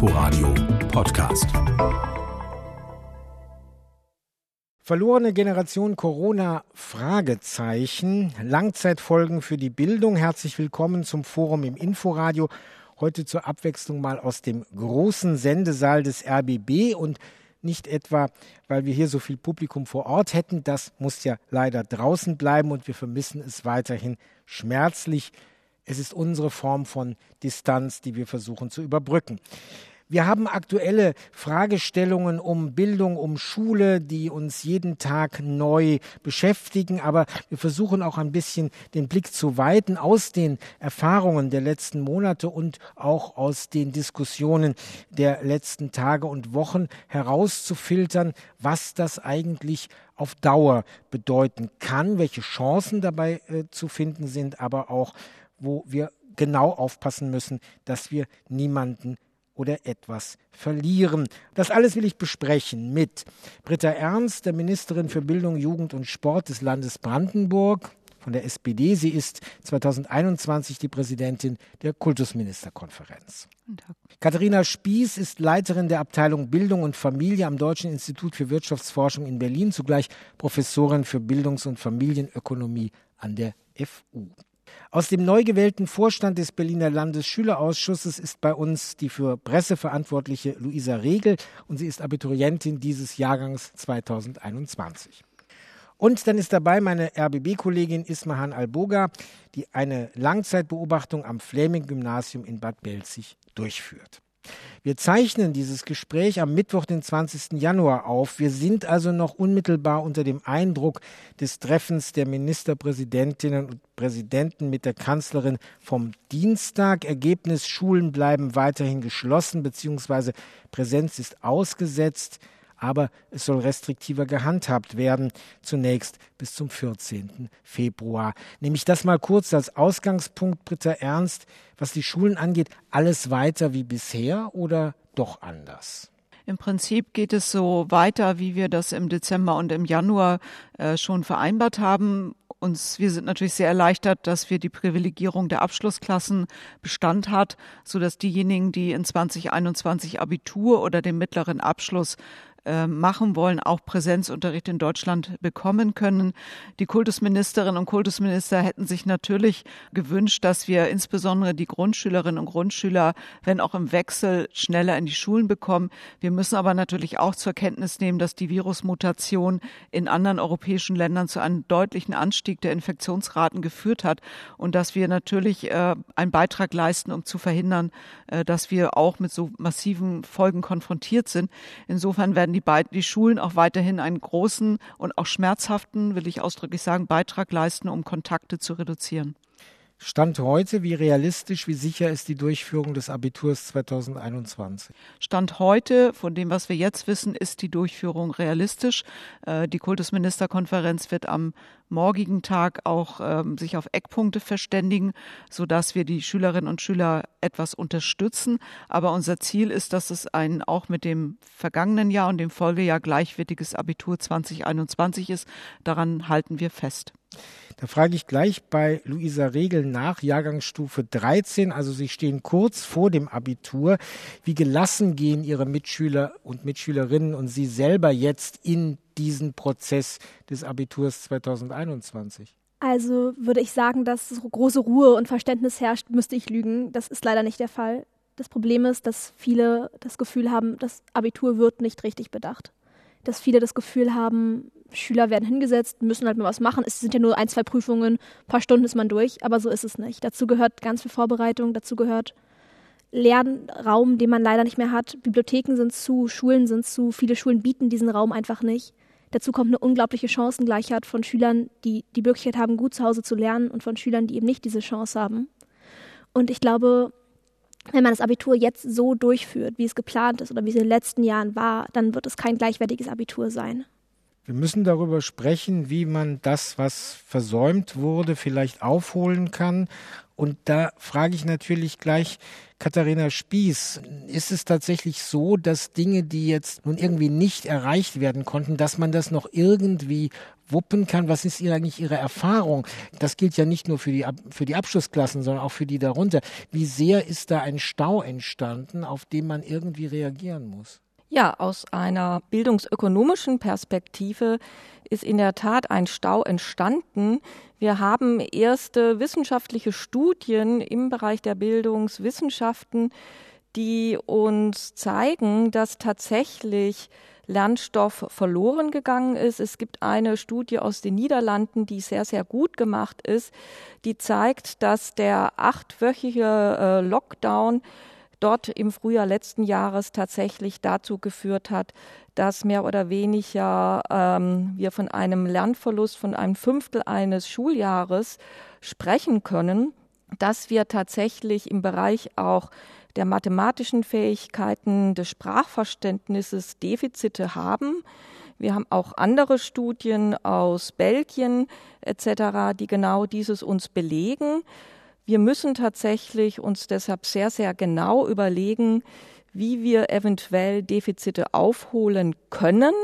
Inforadio Podcast. Verlorene Generation Corona Fragezeichen. Langzeitfolgen für die Bildung. Herzlich willkommen zum Forum im Inforadio. Heute zur Abwechslung mal aus dem großen Sendesaal des RBB und nicht etwa, weil wir hier so viel Publikum vor Ort hätten. Das muss ja leider draußen bleiben und wir vermissen es weiterhin schmerzlich. Es ist unsere Form von Distanz, die wir versuchen zu überbrücken. Wir haben aktuelle Fragestellungen um Bildung, um Schule, die uns jeden Tag neu beschäftigen, aber wir versuchen auch ein bisschen den Blick zu weiten aus den Erfahrungen der letzten Monate und auch aus den Diskussionen der letzten Tage und Wochen herauszufiltern, was das eigentlich auf Dauer bedeuten kann, welche Chancen dabei äh, zu finden sind, aber auch, wo wir genau aufpassen müssen, dass wir niemanden oder etwas verlieren. Das alles will ich besprechen mit Britta Ernst, der Ministerin für Bildung, Jugend und Sport des Landes Brandenburg von der SPD. Sie ist 2021 die Präsidentin der Kultusministerkonferenz. Katharina Spieß ist Leiterin der Abteilung Bildung und Familie am Deutschen Institut für Wirtschaftsforschung in Berlin, zugleich Professorin für Bildungs- und Familienökonomie an der FU. Aus dem neu gewählten Vorstand des Berliner Landesschülerausschusses ist bei uns die für Presse verantwortliche Luisa Regel und sie ist Abiturientin dieses Jahrgangs 2021. Und dann ist dabei meine RBB-Kollegin Ismahan Alboga, die eine Langzeitbeobachtung am Fleming-Gymnasium in Bad Belzig durchführt. Wir zeichnen dieses Gespräch am Mittwoch, den 20. Januar auf. Wir sind also noch unmittelbar unter dem Eindruck des Treffens der Ministerpräsidentinnen und Präsidenten mit der Kanzlerin vom Dienstag. Ergebnis, Schulen bleiben weiterhin geschlossen bzw. Präsenz ist ausgesetzt aber es soll restriktiver gehandhabt werden, zunächst bis zum 14. Februar. Nehme ich das mal kurz als Ausgangspunkt, Britta Ernst, was die Schulen angeht, alles weiter wie bisher oder doch anders? Im Prinzip geht es so weiter, wie wir das im Dezember und im Januar äh, schon vereinbart haben. Uns, wir sind natürlich sehr erleichtert, dass wir die Privilegierung der Abschlussklassen Bestand hat, so dass diejenigen, die in 2021 Abitur oder den mittleren Abschluss äh, machen wollen, auch Präsenzunterricht in Deutschland bekommen können. Die Kultusministerinnen und Kultusminister hätten sich natürlich gewünscht, dass wir insbesondere die Grundschülerinnen und Grundschüler, wenn auch im Wechsel, schneller in die Schulen bekommen. Wir müssen aber natürlich auch zur Kenntnis nehmen, dass die Virusmutation in anderen europäischen Ländern zu einem deutlichen Anstieg der Infektionsraten geführt hat und dass wir natürlich äh, einen Beitrag leisten, um zu verhindern, äh, dass wir auch mit so massiven Folgen konfrontiert sind. Insofern werden die die, Be die Schulen auch weiterhin einen großen und auch schmerzhaften, will ich ausdrücklich sagen, Beitrag leisten, um Kontakte zu reduzieren. Stand heute, wie realistisch, wie sicher ist die Durchführung des Abiturs 2021? Stand heute, von dem, was wir jetzt wissen, ist die Durchführung realistisch. Äh, die Kultusministerkonferenz wird am morgigen Tag auch ähm, sich auf Eckpunkte verständigen, sodass wir die Schülerinnen und Schüler etwas unterstützen. Aber unser Ziel ist, dass es ein auch mit dem vergangenen Jahr und dem Folgejahr gleichwertiges Abitur 2021 ist. Daran halten wir fest. Da frage ich gleich bei Luisa Regel nach, Jahrgangsstufe 13, also Sie stehen kurz vor dem Abitur. Wie gelassen gehen Ihre Mitschüler und Mitschülerinnen und Sie selber jetzt in diesen Prozess des Abiturs 2021? Also würde ich sagen, dass große Ruhe und Verständnis herrscht, müsste ich lügen. Das ist leider nicht der Fall. Das Problem ist, dass viele das Gefühl haben, das Abitur wird nicht richtig bedacht. Dass viele das Gefühl haben, Schüler werden hingesetzt, müssen halt mal was machen. Es sind ja nur ein, zwei Prüfungen, ein paar Stunden ist man durch, aber so ist es nicht. Dazu gehört ganz viel Vorbereitung, dazu gehört Lernraum, den man leider nicht mehr hat. Bibliotheken sind zu, Schulen sind zu, viele Schulen bieten diesen Raum einfach nicht. Dazu kommt eine unglaubliche Chancengleichheit von Schülern, die die Möglichkeit haben, gut zu Hause zu lernen und von Schülern, die eben nicht diese Chance haben. Und ich glaube, wenn man das Abitur jetzt so durchführt, wie es geplant ist oder wie es in den letzten Jahren war, dann wird es kein gleichwertiges Abitur sein. Wir müssen darüber sprechen, wie man das, was versäumt wurde, vielleicht aufholen kann. Und da frage ich natürlich gleich Katharina Spieß, ist es tatsächlich so, dass Dinge, die jetzt nun irgendwie nicht erreicht werden konnten, dass man das noch irgendwie wuppen kann? Was ist eigentlich Ihre Erfahrung? Das gilt ja nicht nur für die, für die Abschlussklassen, sondern auch für die darunter. Wie sehr ist da ein Stau entstanden, auf den man irgendwie reagieren muss? Ja, aus einer bildungsökonomischen Perspektive ist in der Tat ein Stau entstanden. Wir haben erste wissenschaftliche Studien im Bereich der Bildungswissenschaften, die uns zeigen, dass tatsächlich Lernstoff verloren gegangen ist. Es gibt eine Studie aus den Niederlanden, die sehr, sehr gut gemacht ist, die zeigt, dass der achtwöchige äh, Lockdown dort im Frühjahr letzten Jahres tatsächlich dazu geführt hat, dass mehr oder weniger ähm, wir von einem Lernverlust von einem Fünftel eines Schuljahres sprechen können, dass wir tatsächlich im Bereich auch der mathematischen Fähigkeiten, des Sprachverständnisses Defizite haben. Wir haben auch andere Studien aus Belgien etc., die genau dieses uns belegen. Wir müssen tatsächlich uns deshalb sehr, sehr genau überlegen, wie wir eventuell Defizite aufholen können,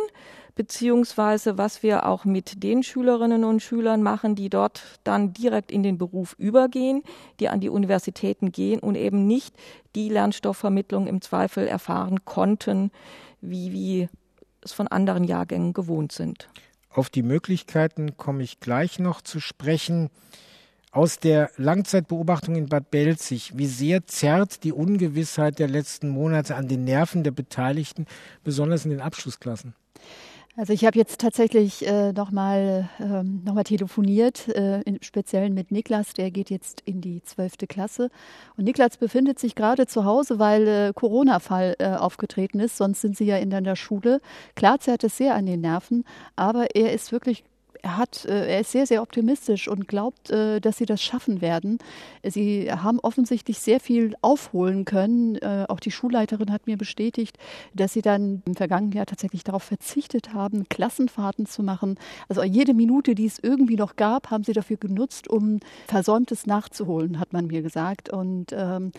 beziehungsweise was wir auch mit den Schülerinnen und Schülern machen, die dort dann direkt in den Beruf übergehen, die an die Universitäten gehen und eben nicht die Lernstoffvermittlung im Zweifel erfahren konnten, wie wir es von anderen Jahrgängen gewohnt sind. Auf die Möglichkeiten komme ich gleich noch zu sprechen. Aus der Langzeitbeobachtung in Bad Belzig, wie sehr zerrt die Ungewissheit der letzten Monate an den Nerven der Beteiligten, besonders in den Abschlussklassen? Also ich habe jetzt tatsächlich äh, nochmal ähm, noch telefoniert, äh, im Speziellen mit Niklas, der geht jetzt in die zwölfte Klasse. Und Niklas befindet sich gerade zu Hause, weil äh, Corona-Fall äh, aufgetreten ist, sonst sind sie ja in der Schule. Klar zerrt es sehr an den Nerven, aber er ist wirklich er hat, äh, er ist sehr, sehr optimistisch und glaubt, äh, dass sie das schaffen werden. Sie haben offensichtlich sehr viel aufholen können. Äh, auch die Schulleiterin hat mir bestätigt, dass sie dann im vergangenen Jahr tatsächlich darauf verzichtet haben, Klassenfahrten zu machen. Also jede Minute, die es irgendwie noch gab, haben sie dafür genutzt, um Versäumtes nachzuholen, hat man mir gesagt. Und ähm,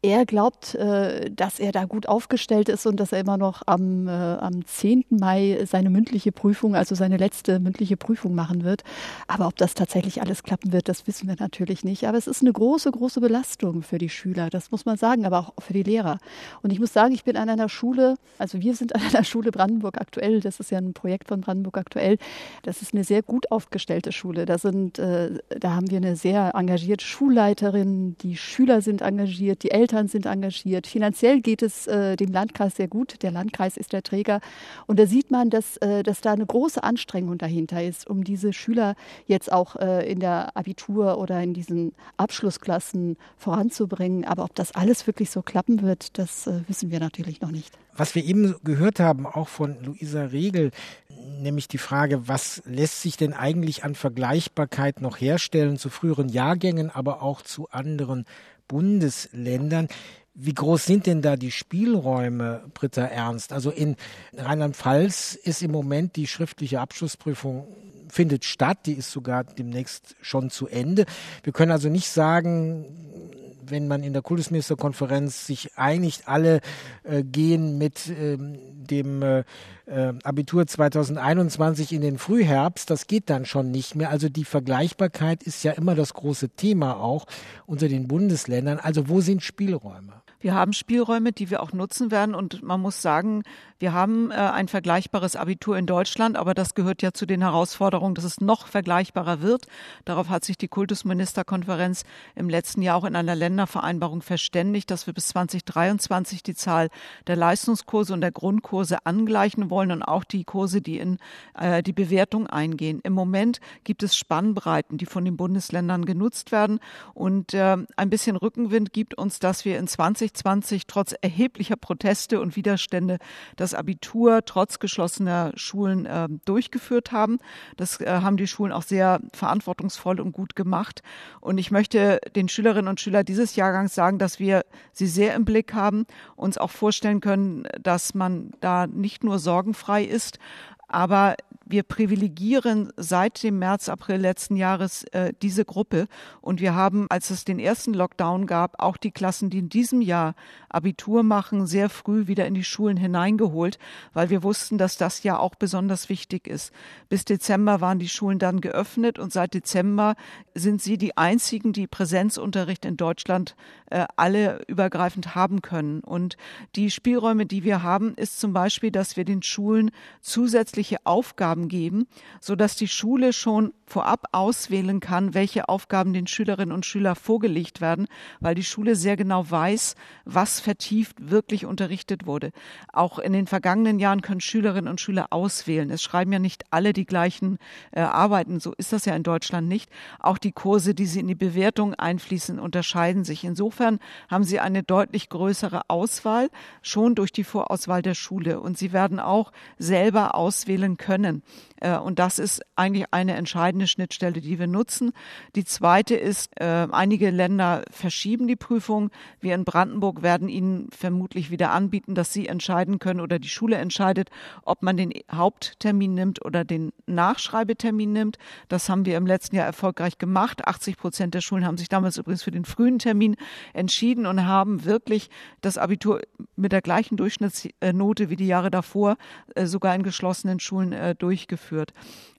er glaubt, äh, dass er da gut aufgestellt ist und dass er immer noch am, äh, am 10. Mai seine mündliche Prüfung, also seine letzte mündliche Prüfung machen wird. Aber ob das tatsächlich alles klappen wird, das wissen wir natürlich nicht. Aber es ist eine große, große Belastung für die Schüler, das muss man sagen, aber auch für die Lehrer. Und ich muss sagen, ich bin an einer Schule, also wir sind an einer Schule Brandenburg aktuell, das ist ja ein Projekt von Brandenburg aktuell. Das ist eine sehr gut aufgestellte Schule. Da sind, äh, da haben wir eine sehr engagierte Schulleiterin, die Schüler sind engagiert, die Eltern Eltern sind engagiert. Finanziell geht es äh, dem Landkreis sehr gut. Der Landkreis ist der Träger. Und da sieht man, dass, äh, dass da eine große Anstrengung dahinter ist, um diese Schüler jetzt auch äh, in der Abitur oder in diesen Abschlussklassen voranzubringen. Aber ob das alles wirklich so klappen wird, das äh, wissen wir natürlich noch nicht. Was wir eben gehört haben, auch von Luisa Regel, nämlich die Frage, was lässt sich denn eigentlich an Vergleichbarkeit noch herstellen zu früheren Jahrgängen, aber auch zu anderen Bundesländern. Wie groß sind denn da die Spielräume, Britta Ernst? Also in Rheinland-Pfalz ist im Moment die schriftliche Abschlussprüfung findet statt, die ist sogar demnächst schon zu Ende. Wir können also nicht sagen, wenn man in der Kultusministerkonferenz sich einigt, alle äh, gehen mit ähm, dem äh, äh, Abitur 2021 in den Frühherbst, das geht dann schon nicht mehr. Also die Vergleichbarkeit ist ja immer das große Thema auch unter den Bundesländern. Also wo sind Spielräume? Wir haben Spielräume, die wir auch nutzen werden. Und man muss sagen, wir haben äh, ein vergleichbares Abitur in Deutschland, aber das gehört ja zu den Herausforderungen, dass es noch vergleichbarer wird. Darauf hat sich die Kultusministerkonferenz im letzten Jahr auch in einer Ländervereinbarung verständigt, dass wir bis 2023 die Zahl der Leistungskurse und der Grundkurse angleichen wollen und auch die Kurse, die in äh, die Bewertung eingehen. Im Moment gibt es Spannbreiten, die von den Bundesländern genutzt werden. Und äh, ein bisschen Rückenwind gibt uns, dass wir in 20 2020 trotz erheblicher Proteste und Widerstände das Abitur trotz geschlossener Schulen äh, durchgeführt haben. Das äh, haben die Schulen auch sehr verantwortungsvoll und gut gemacht. Und ich möchte den Schülerinnen und Schülern dieses Jahrgangs sagen, dass wir sie sehr im Blick haben, uns auch vorstellen können, dass man da nicht nur sorgenfrei ist, aber wir privilegieren seit dem März, April letzten Jahres äh, diese Gruppe. Und wir haben, als es den ersten Lockdown gab, auch die Klassen, die in diesem Jahr Abitur machen, sehr früh wieder in die Schulen hineingeholt, weil wir wussten, dass das ja auch besonders wichtig ist. Bis Dezember waren die Schulen dann geöffnet und seit Dezember sind sie die einzigen, die Präsenzunterricht in Deutschland äh, alle übergreifend haben können. Und die Spielräume, die wir haben, ist zum Beispiel, dass wir den Schulen zusätzliche Aufgaben geben, sodass die Schule schon vorab auswählen kann, welche Aufgaben den Schülerinnen und Schülern vorgelegt werden, weil die Schule sehr genau weiß, was vertieft wirklich unterrichtet wurde. Auch in den vergangenen Jahren können Schülerinnen und Schüler auswählen. Es schreiben ja nicht alle die gleichen äh, Arbeiten. So ist das ja in Deutschland nicht. Auch die Kurse, die sie in die Bewertung einfließen, unterscheiden sich. Insofern haben sie eine deutlich größere Auswahl schon durch die Vorauswahl der Schule. Und sie werden auch selber auswählen können. Äh, und das ist eigentlich eine entscheidende Schnittstelle, die wir nutzen. Die zweite ist, äh, einige Länder verschieben die Prüfung. Wir in Brandenburg werden Ihnen vermutlich wieder anbieten, dass Sie entscheiden können oder die Schule entscheidet, ob man den Haupttermin nimmt oder den Nachschreibetermin nimmt. Das haben wir im letzten Jahr erfolgreich gemacht. 80 Prozent der Schulen haben sich damals übrigens für den frühen Termin entschieden und haben wirklich das Abitur mit der gleichen Durchschnittsnote wie die Jahre davor äh, sogar in geschlossenen Schulen durchgeführt durchgeführt.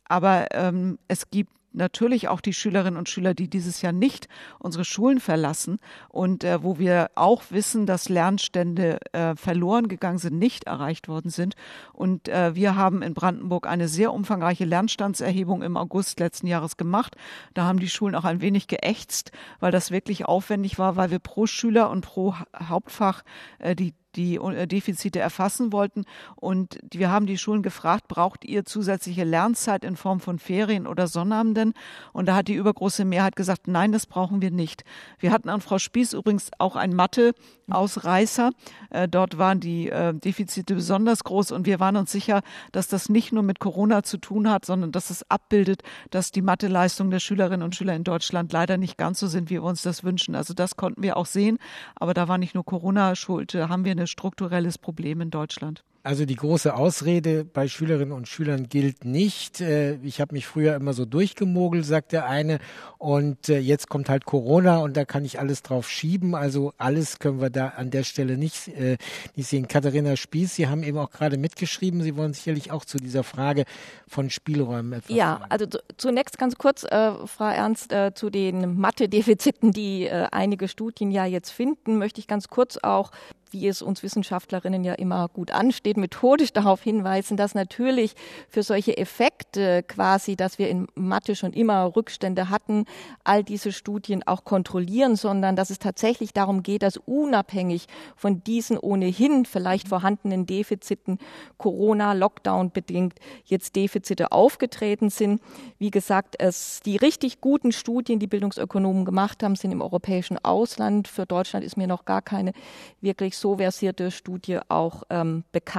Aber ähm, es gibt natürlich auch die Schülerinnen und Schüler, die dieses Jahr nicht unsere Schulen verlassen und äh, wo wir auch wissen, dass Lernstände äh, verloren gegangen sind, nicht erreicht worden sind. Und äh, wir haben in Brandenburg eine sehr umfangreiche Lernstandserhebung im August letzten Jahres gemacht. Da haben die Schulen auch ein wenig geächtzt, weil das wirklich aufwendig war, weil wir pro Schüler und pro Hauptfach äh, die die äh, Defizite erfassen wollten. Und wir haben die Schulen gefragt, braucht ihr zusätzliche Lernzeit in Form von Ferien oder Sonnabenden? Und da hat die übergroße Mehrheit gesagt, nein, das brauchen wir nicht. Wir hatten an Frau Spieß übrigens auch ein Mathe-Ausreißer. Äh, dort waren die äh, Defizite besonders groß und wir waren uns sicher, dass das nicht nur mit Corona zu tun hat, sondern dass es abbildet, dass die Matheleistungen der Schülerinnen und Schüler in Deutschland leider nicht ganz so sind, wie wir uns das wünschen. Also das konnten wir auch sehen. Aber da war nicht nur Corona schuld, da haben wir strukturelles Problem in Deutschland. Also die große Ausrede bei Schülerinnen und Schülern gilt nicht. Äh, ich habe mich früher immer so durchgemogelt, sagt der eine. Und äh, jetzt kommt halt Corona und da kann ich alles drauf schieben. Also alles können wir da an der Stelle nicht, äh, nicht sehen. Katharina Spieß, Sie haben eben auch gerade mitgeschrieben. Sie wollen sicherlich auch zu dieser Frage von Spielräumen etwas Ja, sagen. also zunächst ganz kurz, äh, Frau Ernst, äh, zu den Mathe-Defiziten, die äh, einige Studien ja jetzt finden, möchte ich ganz kurz auch wie es uns Wissenschaftlerinnen ja immer gut ansteht, methodisch darauf hinweisen, dass natürlich für solche Effekte quasi, dass wir in Mathe schon immer Rückstände hatten, all diese Studien auch kontrollieren, sondern dass es tatsächlich darum geht, dass unabhängig von diesen ohnehin vielleicht vorhandenen Defiziten Corona, Lockdown bedingt jetzt Defizite aufgetreten sind. Wie gesagt, es, die richtig guten Studien, die Bildungsökonomen gemacht haben, sind im europäischen Ausland. Für Deutschland ist mir noch gar keine wirklich so versierte Studie auch ähm, bekannt.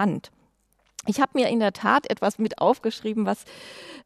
Ich habe mir in der Tat etwas mit aufgeschrieben, was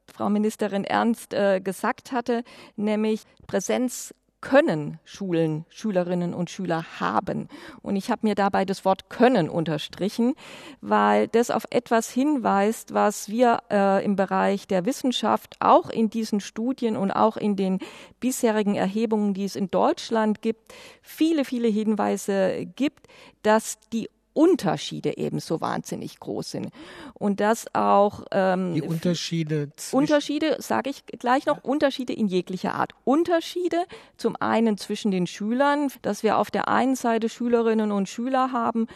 Frau Ministerin Ernst äh, gesagt hatte, nämlich Präsenz können Schulen, Schülerinnen und Schüler haben. Und ich habe mir dabei das Wort können unterstrichen, weil das auf etwas hinweist, was wir äh, im Bereich der Wissenschaft auch in diesen Studien und auch in den bisherigen Erhebungen, die es in Deutschland gibt, viele, viele Hinweise gibt, dass die Unterschiede eben so wahnsinnig groß sind. Und dass auch ähm, die Unterschiede Unterschiede, sage ich gleich noch, Unterschiede in jeglicher Art. Unterschiede zum einen zwischen den Schülern, dass wir auf der einen Seite Schülerinnen und Schüler haben,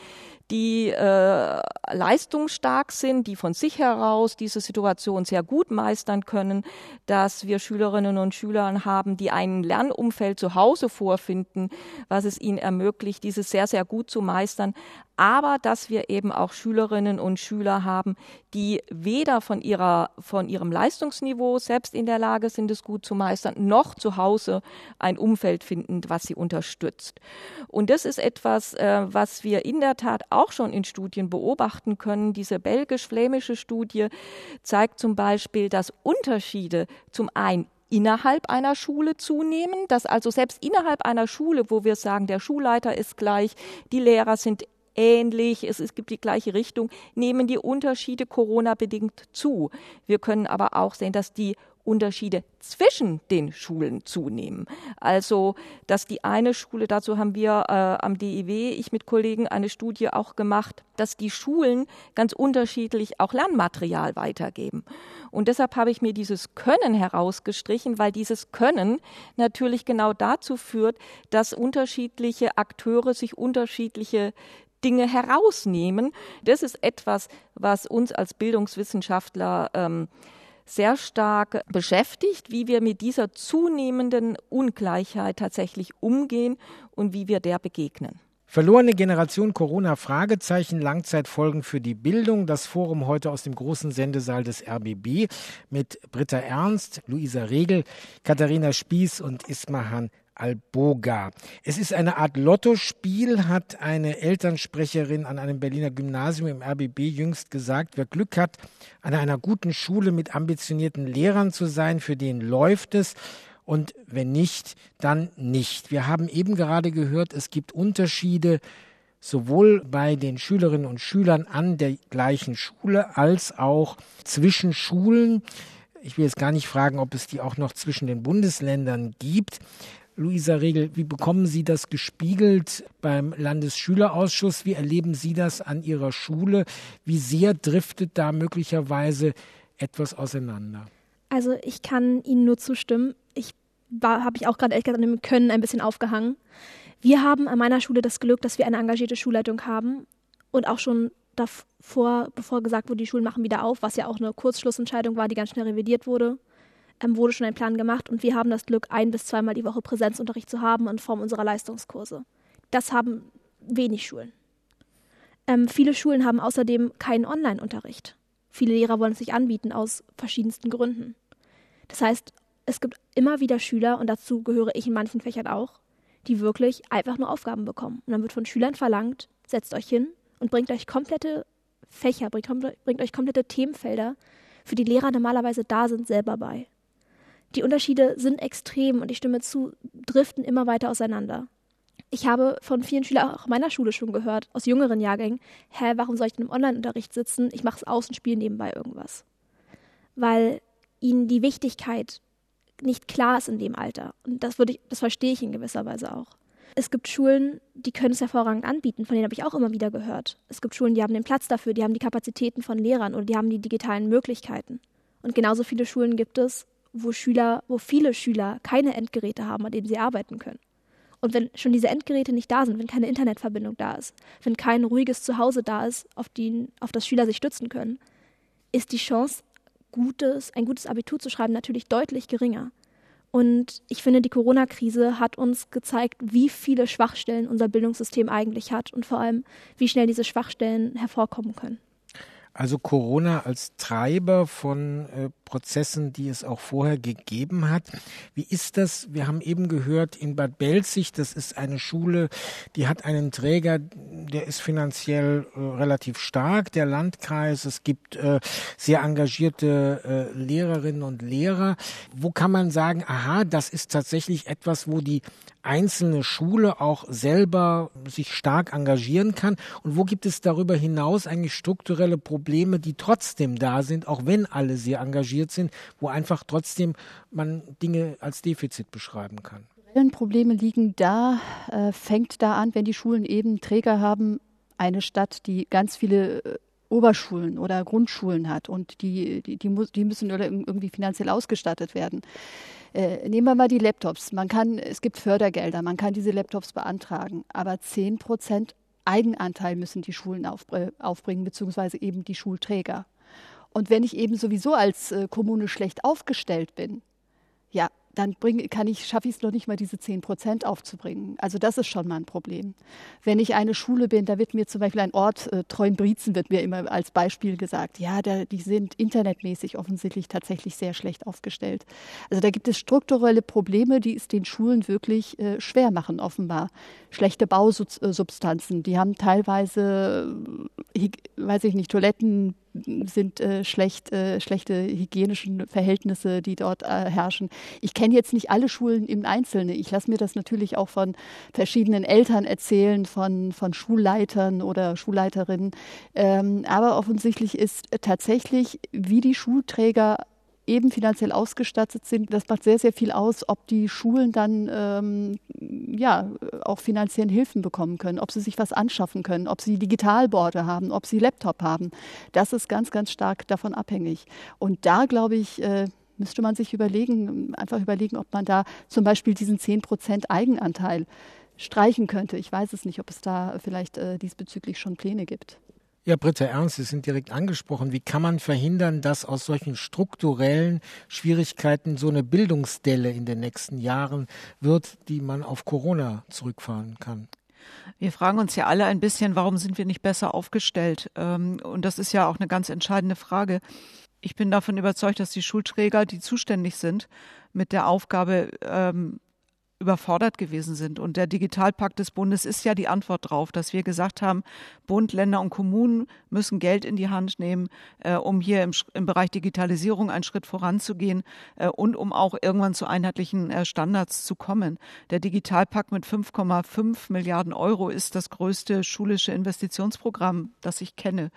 die äh, leistungsstark sind, die von sich heraus diese Situation sehr gut meistern können, dass wir Schülerinnen und Schüler haben, die ein Lernumfeld zu Hause vorfinden, was es ihnen ermöglicht, dieses sehr, sehr gut zu meistern, aber dass wir eben auch Schülerinnen und Schüler haben, die weder von ihrer, von ihrem Leistungsniveau selbst in der Lage sind, es gut zu meistern, noch zu Hause ein Umfeld finden, was sie unterstützt. Und das ist etwas, äh, was wir in der Tat schon in Studien beobachten können. Diese belgisch-flämische Studie zeigt zum Beispiel, dass Unterschiede zum einen innerhalb einer Schule zunehmen, dass also selbst innerhalb einer Schule, wo wir sagen, der Schulleiter ist gleich, die Lehrer sind ähnlich, es, es gibt die gleiche Richtung, nehmen die Unterschiede Corona-bedingt zu. Wir können aber auch sehen, dass die Unterschiede zwischen den Schulen zunehmen. Also, dass die eine Schule, dazu haben wir äh, am DIW, ich mit Kollegen, eine Studie auch gemacht, dass die Schulen ganz unterschiedlich auch Lernmaterial weitergeben. Und deshalb habe ich mir dieses Können herausgestrichen, weil dieses Können natürlich genau dazu führt, dass unterschiedliche Akteure sich unterschiedliche Dinge herausnehmen. Das ist etwas, was uns als Bildungswissenschaftler ähm, sehr stark beschäftigt, wie wir mit dieser zunehmenden Ungleichheit tatsächlich umgehen und wie wir der begegnen. Verlorene Generation Corona Fragezeichen Langzeitfolgen für die Bildung. Das Forum heute aus dem großen Sendesaal des RBB mit Britta Ernst, Luisa Regel, Katharina Spieß und Ismahan Alboga. Es ist eine Art Lottospiel, hat eine Elternsprecherin an einem Berliner Gymnasium im RBB jüngst gesagt. Wer Glück hat, an einer guten Schule mit ambitionierten Lehrern zu sein, für den läuft es. Und wenn nicht, dann nicht. Wir haben eben gerade gehört, es gibt Unterschiede sowohl bei den Schülerinnen und Schülern an der gleichen Schule als auch zwischen Schulen. Ich will jetzt gar nicht fragen, ob es die auch noch zwischen den Bundesländern gibt. Luisa Regel, wie bekommen Sie das gespiegelt beim Landesschülerausschuss? Wie erleben Sie das an Ihrer Schule? Wie sehr driftet da möglicherweise etwas auseinander? Also ich kann Ihnen nur zustimmen. Ich habe ich auch gerade an dem Können ein bisschen aufgehangen. Wir haben an meiner Schule das Glück, dass wir eine engagierte Schulleitung haben und auch schon davor, bevor gesagt wurde, die Schulen machen wieder auf, was ja auch eine Kurzschlussentscheidung war, die ganz schnell revidiert wurde, ähm, wurde schon ein Plan gemacht und wir haben das Glück, ein bis zweimal die Woche Präsenzunterricht zu haben in Form unserer Leistungskurse. Das haben wenig Schulen. Ähm, viele Schulen haben außerdem keinen Online-Unterricht. Viele Lehrer wollen es sich anbieten aus verschiedensten Gründen. Das heißt, es gibt immer wieder Schüler, und dazu gehöre ich in manchen Fächern auch, die wirklich einfach nur Aufgaben bekommen. Und dann wird von Schülern verlangt, setzt euch hin und bringt euch komplette Fächer, bringt, bringt euch komplette Themenfelder, für die Lehrer normalerweise da sind, selber bei. Die Unterschiede sind extrem und ich stimme zu, driften immer weiter auseinander. Ich habe von vielen Schülern auch meiner Schule schon gehört, aus jüngeren Jahrgängen, hä, warum soll ich denn im Online-Unterricht sitzen? Ich mache es aus spiele nebenbei irgendwas. Weil ihnen die Wichtigkeit nicht klar ist in dem Alter. Und das, würde ich, das verstehe ich in gewisser Weise auch. Es gibt Schulen, die können es hervorragend anbieten, von denen habe ich auch immer wieder gehört. Es gibt Schulen, die haben den Platz dafür, die haben die Kapazitäten von Lehrern oder die haben die digitalen Möglichkeiten. Und genauso viele Schulen gibt es, wo Schüler, wo viele Schüler keine Endgeräte haben, an denen sie arbeiten können. Und wenn schon diese Endgeräte nicht da sind, wenn keine Internetverbindung da ist, wenn kein ruhiges Zuhause da ist, auf, die, auf das Schüler sich stützen können, ist die Chance, gutes, ein gutes Abitur zu schreiben, natürlich deutlich geringer. Und ich finde, die Corona-Krise hat uns gezeigt, wie viele Schwachstellen unser Bildungssystem eigentlich hat und vor allem, wie schnell diese Schwachstellen hervorkommen können. Also Corona als Treiber von äh, Prozessen, die es auch vorher gegeben hat. Wie ist das? Wir haben eben gehört, in Bad Belzig, das ist eine Schule, die hat einen Träger, der ist finanziell äh, relativ stark, der Landkreis. Es gibt äh, sehr engagierte äh, Lehrerinnen und Lehrer. Wo kann man sagen, aha, das ist tatsächlich etwas, wo die einzelne Schule auch selber sich stark engagieren kann? Und wo gibt es darüber hinaus eigentlich strukturelle Probleme, die trotzdem da sind, auch wenn alle sehr engagiert sind, wo einfach trotzdem man Dinge als Defizit beschreiben kann? Probleme liegen da, äh, fängt da an, wenn die Schulen eben Träger haben, eine Stadt, die ganz viele äh, Oberschulen oder Grundschulen hat und die, die, die, die müssen irgendwie finanziell ausgestattet werden. Äh, nehmen wir mal die Laptops. Man kann, es gibt Fördergelder, man kann diese Laptops beantragen, aber 10 Prozent Eigenanteil müssen die Schulen auf, aufbringen, beziehungsweise eben die Schulträger. Und wenn ich eben sowieso als äh, Kommune schlecht aufgestellt bin, ja, dann bring, kann ich, schaffe ich es noch nicht mal, diese 10 Prozent aufzubringen. Also das ist schon mal ein Problem. Wenn ich eine Schule bin, da wird mir zum Beispiel ein Ort, äh, Treuenbrietzen wird mir immer als Beispiel gesagt, ja, da, die sind internetmäßig offensichtlich tatsächlich sehr schlecht aufgestellt. Also da gibt es strukturelle Probleme, die es den Schulen wirklich äh, schwer machen, offenbar. Schlechte Bausubstanzen, die haben teilweise, äh, weiß ich nicht, Toiletten, sind äh, schlecht, äh, schlechte hygienischen Verhältnisse, die dort äh, herrschen. Ich kenne jetzt nicht alle Schulen im Einzelnen. Ich lasse mir das natürlich auch von verschiedenen Eltern erzählen, von, von Schulleitern oder Schulleiterinnen. Ähm, aber offensichtlich ist tatsächlich, wie die Schulträger eben finanziell ausgestattet sind. Das macht sehr, sehr viel aus, ob die Schulen dann ähm, ja auch finanziellen Hilfen bekommen können, ob sie sich was anschaffen können, ob sie Digitalboarde haben, ob sie Laptop haben. Das ist ganz, ganz stark davon abhängig. Und da glaube ich, äh, müsste man sich überlegen, einfach überlegen, ob man da zum Beispiel diesen 10 Prozent Eigenanteil streichen könnte. Ich weiß es nicht, ob es da vielleicht äh, diesbezüglich schon Pläne gibt. Ja, Britta Ernst, Sie sind direkt angesprochen. Wie kann man verhindern, dass aus solchen strukturellen Schwierigkeiten so eine Bildungsdelle in den nächsten Jahren wird, die man auf Corona zurückfahren kann? Wir fragen uns ja alle ein bisschen, warum sind wir nicht besser aufgestellt? Ähm, und das ist ja auch eine ganz entscheidende Frage. Ich bin davon überzeugt, dass die Schulträger, die zuständig sind, mit der Aufgabe ähm, überfordert gewesen sind. Und der Digitalpakt des Bundes ist ja die Antwort darauf, dass wir gesagt haben, Bund, Länder und Kommunen müssen Geld in die Hand nehmen, äh, um hier im, im, Bereich Digitalisierung einen Schritt voranzugehen äh, und um auch irgendwann zu einheitlichen äh, Standards zu kommen. Der Digitalpakt mit 5,5 Milliarden Euro ist das größte schulische Investitionsprogramm, das ich kenne.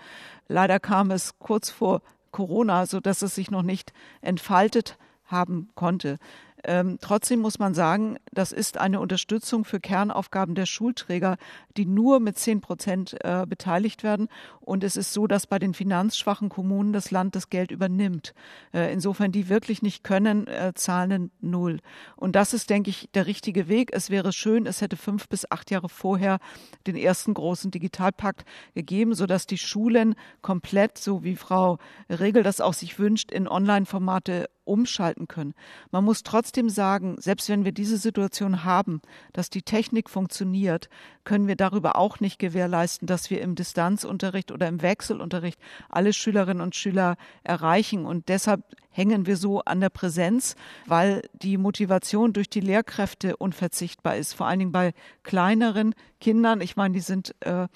Leider kam es kurz vor Corona, so dass es sich noch nicht entfaltet haben konnte. Ähm, trotzdem muss man sagen, das ist eine Unterstützung für Kernaufgaben der Schulträger, die nur mit zehn Prozent äh, beteiligt werden. Und es ist so, dass bei den finanzschwachen Kommunen das Land das Geld übernimmt. Äh, insofern, die wirklich nicht können, äh, zahlen null. Und das ist, denke ich, der richtige Weg. Es wäre schön, es hätte fünf bis acht Jahre vorher den ersten großen Digitalpakt gegeben, sodass die Schulen komplett, so wie Frau Regel das auch sich wünscht, in Online-Formate umschalten können. Man muss trotzdem sagen, selbst wenn wir diese Situation haben, dass die Technik funktioniert, können wir darüber auch nicht gewährleisten, dass wir im Distanzunterricht oder im Wechselunterricht alle Schülerinnen und Schüler erreichen. Und deshalb hängen wir so an der Präsenz, weil die Motivation durch die Lehrkräfte unverzichtbar ist, vor allen Dingen bei kleineren Kindern. Ich meine, die sind äh,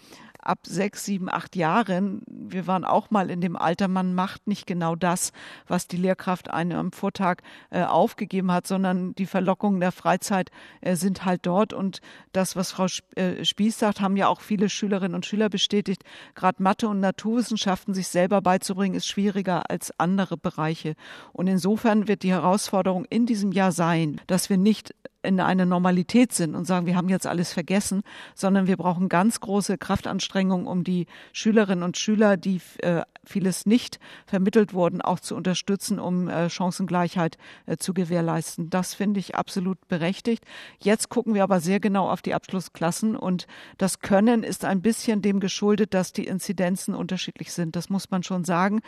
ab sechs, sieben, acht Jahren, wir waren auch mal in dem Alter, man macht nicht genau das, was die Lehrkraft einem am Vortag äh, aufgegeben hat, sondern die Verlockungen der Freizeit äh, sind halt dort. Und das, was Frau äh, Spieß sagt, haben ja auch viele Schülerinnen und Schüler bestätigt. Gerade Mathe und Naturwissenschaften sich selber beizubringen, ist schwieriger als andere Bereiche. Und insofern wird die Herausforderung in diesem Jahr sein, dass wir nicht in einer Normalität sind und sagen, wir haben jetzt alles vergessen, sondern wir brauchen ganz große Kraftanstrengungen, um die Schülerinnen und Schüler, die äh, vieles nicht vermittelt wurden, auch zu unterstützen, um äh, Chancengleichheit äh, zu gewährleisten. Das finde ich absolut berechtigt. Jetzt gucken wir aber sehr genau auf die Abschlussklassen und das Können ist ein bisschen dem geschuldet, dass die Inzidenzen unterschiedlich sind. Das muss man schon sagen.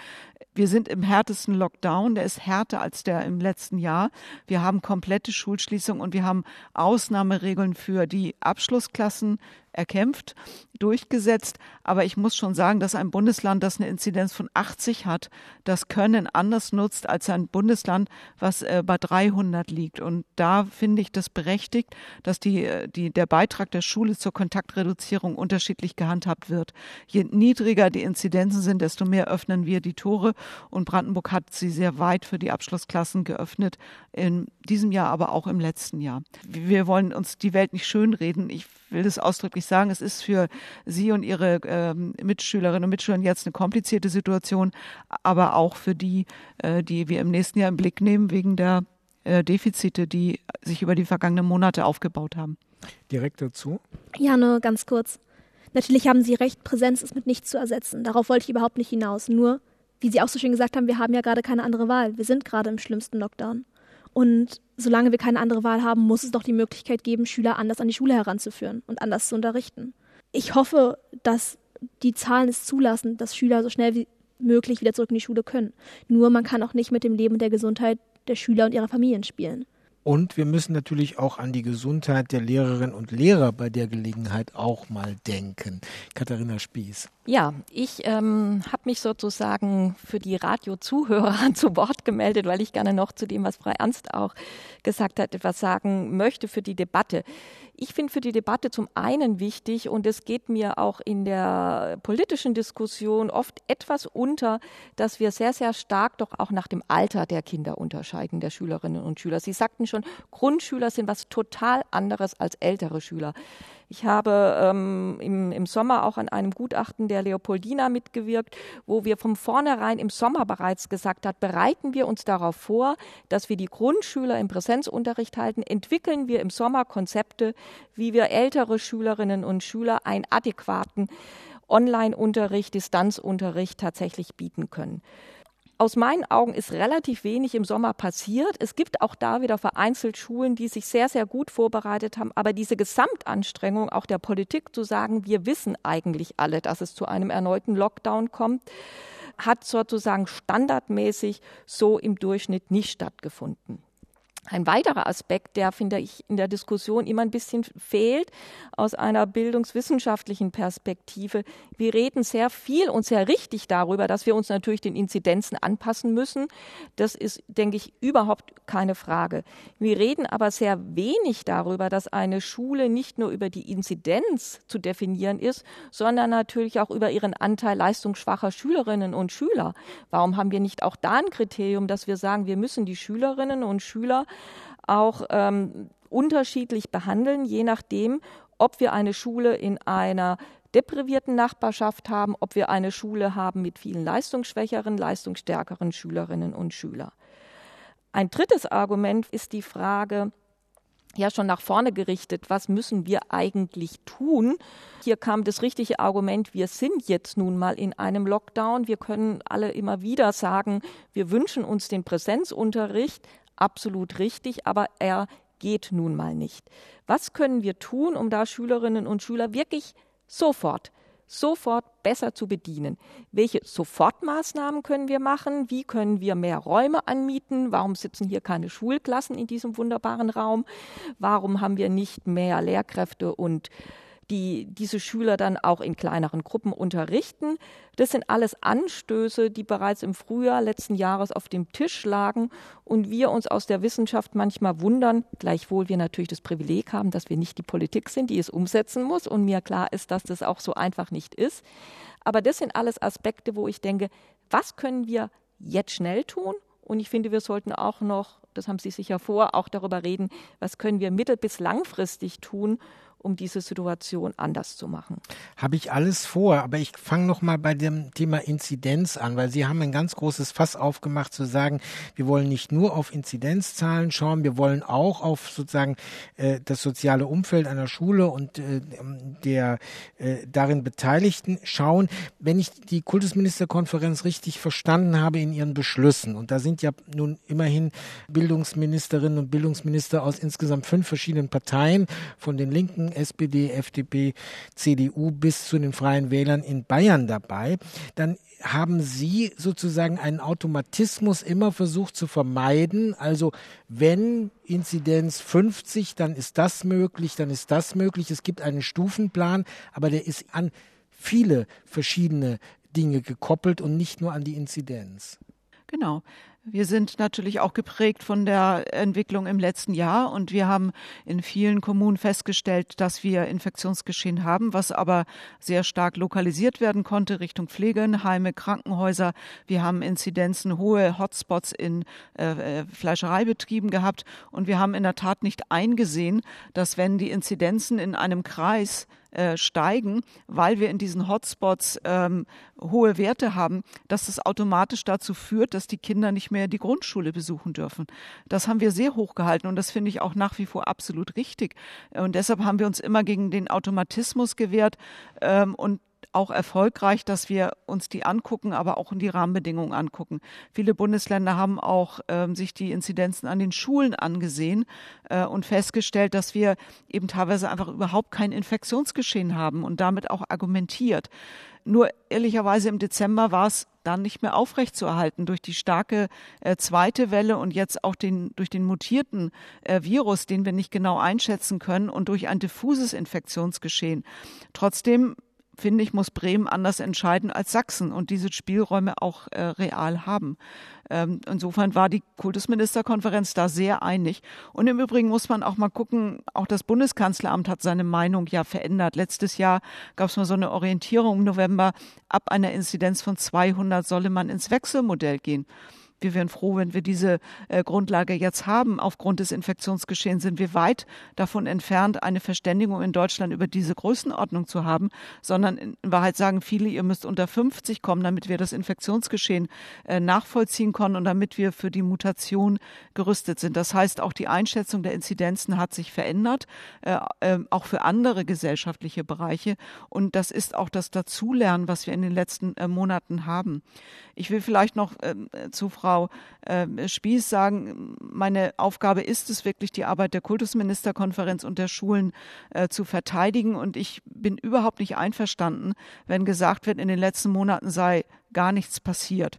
Wir sind im härtesten Lockdown, der ist härter als der im letzten Jahr. Wir haben komplette Schulschließung und wir haben Ausnahmeregeln für die Abschlussklassen erkämpft, durchgesetzt. Aber ich muss schon sagen, dass ein Bundesland, das eine Inzidenz von 80 hat, das Können anders nutzt als ein Bundesland, was äh, bei 300 liegt. Und da finde ich das berechtigt, dass die, äh, die, der Beitrag der Schule zur Kontaktreduzierung unterschiedlich gehandhabt wird. Je niedriger die Inzidenzen sind, desto mehr öffnen wir die Tore. Und Brandenburg hat sie sehr weit für die Abschlussklassen geöffnet, in diesem Jahr, aber auch im letzten Jahr. Wir wollen uns die Welt nicht schönreden. Ich will das ausdrücklich sagen, es ist für Sie und Ihre ähm, Mitschülerinnen und Mitschüler jetzt eine komplizierte Situation, aber auch für die, äh, die wir im nächsten Jahr im Blick nehmen, wegen der äh, Defizite, die sich über die vergangenen Monate aufgebaut haben. Direkt dazu? Ja, nur ganz kurz. Natürlich haben Sie recht, Präsenz ist mit nichts zu ersetzen. Darauf wollte ich überhaupt nicht hinaus. Nur, wie Sie auch so schön gesagt haben, wir haben ja gerade keine andere Wahl. Wir sind gerade im schlimmsten Lockdown. Und solange wir keine andere Wahl haben, muss es doch die Möglichkeit geben, Schüler anders an die Schule heranzuführen und anders zu unterrichten. Ich hoffe, dass die Zahlen es zulassen, dass Schüler so schnell wie möglich wieder zurück in die Schule können. Nur man kann auch nicht mit dem Leben und der Gesundheit der Schüler und ihrer Familien spielen. Und wir müssen natürlich auch an die Gesundheit der Lehrerinnen und Lehrer bei der Gelegenheit auch mal denken. Katharina Spieß. Ja, ich ähm, habe mich sozusagen für die Radiozuhörer zu Wort gemeldet, weil ich gerne noch zu dem, was Frau Ernst auch gesagt hat, etwas sagen möchte für die Debatte. Ich finde für die Debatte zum einen wichtig und es geht mir auch in der politischen Diskussion oft etwas unter, dass wir sehr, sehr stark doch auch nach dem Alter der Kinder unterscheiden, der Schülerinnen und Schüler. Sie sagten schon, Grundschüler sind was total anderes als ältere Schüler. Ich habe ähm, im, im Sommer auch an einem Gutachten der Leopoldina mitgewirkt, wo wir von vornherein im Sommer bereits gesagt hat, bereiten wir uns darauf vor, dass wir die Grundschüler im Präsenzunterricht halten, entwickeln wir im Sommer Konzepte, wie wir ältere Schülerinnen und Schüler einen adäquaten Online-Unterricht, Distanzunterricht tatsächlich bieten können. Aus meinen Augen ist relativ wenig im Sommer passiert. Es gibt auch da wieder vereinzelt Schulen, die sich sehr, sehr gut vorbereitet haben. Aber diese Gesamtanstrengung auch der Politik zu sagen, wir wissen eigentlich alle, dass es zu einem erneuten Lockdown kommt, hat sozusagen standardmäßig so im Durchschnitt nicht stattgefunden. Ein weiterer Aspekt, der, finde ich, in der Diskussion immer ein bisschen fehlt, aus einer bildungswissenschaftlichen Perspektive. Wir reden sehr viel und sehr richtig darüber, dass wir uns natürlich den Inzidenzen anpassen müssen. Das ist, denke ich, überhaupt keine Frage. Wir reden aber sehr wenig darüber, dass eine Schule nicht nur über die Inzidenz zu definieren ist, sondern natürlich auch über ihren Anteil leistungsschwacher Schülerinnen und Schüler. Warum haben wir nicht auch da ein Kriterium, dass wir sagen, wir müssen die Schülerinnen und Schüler auch ähm, unterschiedlich behandeln, je nachdem, ob wir eine Schule in einer deprivierten Nachbarschaft haben, ob wir eine Schule haben mit vielen leistungsschwächeren, leistungsstärkeren Schülerinnen und Schülern. Ein drittes Argument ist die Frage, ja schon nach vorne gerichtet, was müssen wir eigentlich tun? Hier kam das richtige Argument, wir sind jetzt nun mal in einem Lockdown. Wir können alle immer wieder sagen, wir wünschen uns den Präsenzunterricht, absolut richtig, aber er geht nun mal nicht. Was können wir tun, um da Schülerinnen und Schüler wirklich sofort, sofort besser zu bedienen? Welche Sofortmaßnahmen können wir machen? Wie können wir mehr Räume anmieten? Warum sitzen hier keine Schulklassen in diesem wunderbaren Raum? Warum haben wir nicht mehr Lehrkräfte und die diese Schüler dann auch in kleineren Gruppen unterrichten. Das sind alles Anstöße, die bereits im Frühjahr letzten Jahres auf dem Tisch lagen und wir uns aus der Wissenschaft manchmal wundern, gleichwohl wir natürlich das Privileg haben, dass wir nicht die Politik sind, die es umsetzen muss und mir klar ist, dass das auch so einfach nicht ist. Aber das sind alles Aspekte, wo ich denke, was können wir jetzt schnell tun? Und ich finde, wir sollten auch noch, das haben Sie sicher vor, auch darüber reden, was können wir mittel- bis langfristig tun, um diese Situation anders zu machen. Habe ich alles vor, aber ich fange noch mal bei dem Thema Inzidenz an, weil Sie haben ein ganz großes Fass aufgemacht zu sagen, wir wollen nicht nur auf Inzidenzzahlen schauen, wir wollen auch auf sozusagen äh, das soziale Umfeld einer Schule und äh, der äh, darin Beteiligten schauen. Wenn ich die Kultusministerkonferenz richtig verstanden habe in ihren Beschlüssen, und da sind ja nun immerhin Bildungsministerinnen und Bildungsminister aus insgesamt fünf verschiedenen Parteien, von den Linken SPD, FDP, CDU bis zu den Freien Wählern in Bayern dabei, dann haben Sie sozusagen einen Automatismus immer versucht zu vermeiden. Also wenn Inzidenz 50, dann ist das möglich, dann ist das möglich. Es gibt einen Stufenplan, aber der ist an viele verschiedene Dinge gekoppelt und nicht nur an die Inzidenz. Genau. Wir sind natürlich auch geprägt von der Entwicklung im letzten Jahr und wir haben in vielen Kommunen festgestellt, dass wir Infektionsgeschehen haben, was aber sehr stark lokalisiert werden konnte Richtung Pflegeheime, Krankenhäuser. Wir haben Inzidenzen, hohe Hotspots in äh, äh, Fleischereibetrieben gehabt und wir haben in der Tat nicht eingesehen, dass wenn die Inzidenzen in einem Kreis äh, steigen, weil wir in diesen Hotspots ähm, hohe Werte haben, dass das automatisch dazu führt, dass die Kinder nicht mehr die Grundschule besuchen dürfen. Das haben wir sehr hoch gehalten und das finde ich auch nach wie vor absolut richtig. Und deshalb haben wir uns immer gegen den Automatismus gewehrt ähm, und auch erfolgreich, dass wir uns die angucken, aber auch in die Rahmenbedingungen angucken. Viele Bundesländer haben auch ähm, sich die Inzidenzen an den Schulen angesehen äh, und festgestellt, dass wir eben teilweise einfach überhaupt kein Infektionsgeschehen haben und damit auch argumentiert. Nur ehrlicherweise im Dezember war es dann nicht mehr aufrechtzuerhalten durch die starke äh, zweite Welle und jetzt auch den, durch den mutierten äh, Virus, den wir nicht genau einschätzen können und durch ein diffuses Infektionsgeschehen. Trotzdem finde ich, muss Bremen anders entscheiden als Sachsen und diese Spielräume auch äh, real haben. Ähm, insofern war die Kultusministerkonferenz da sehr einig. Und im Übrigen muss man auch mal gucken, auch das Bundeskanzleramt hat seine Meinung ja verändert. Letztes Jahr gab es mal so eine Orientierung im November, ab einer Inzidenz von 200 solle man ins Wechselmodell gehen. Wir wären froh, wenn wir diese äh, Grundlage jetzt haben. Aufgrund des Infektionsgeschehens sind wir weit davon entfernt, eine Verständigung in Deutschland über diese Größenordnung zu haben, sondern in Wahrheit sagen viele, ihr müsst unter 50 kommen, damit wir das Infektionsgeschehen äh, nachvollziehen können und damit wir für die Mutation gerüstet sind. Das heißt, auch die Einschätzung der Inzidenzen hat sich verändert, äh, äh, auch für andere gesellschaftliche Bereiche. Und das ist auch das Dazulernen, was wir in den letzten äh, Monaten haben. Ich will vielleicht noch ähm, zu Frau Frau äh, Spieß sagen, meine Aufgabe ist es wirklich, die Arbeit der Kultusministerkonferenz und der Schulen äh, zu verteidigen. Und ich bin überhaupt nicht einverstanden, wenn gesagt wird, in den letzten Monaten sei gar nichts passiert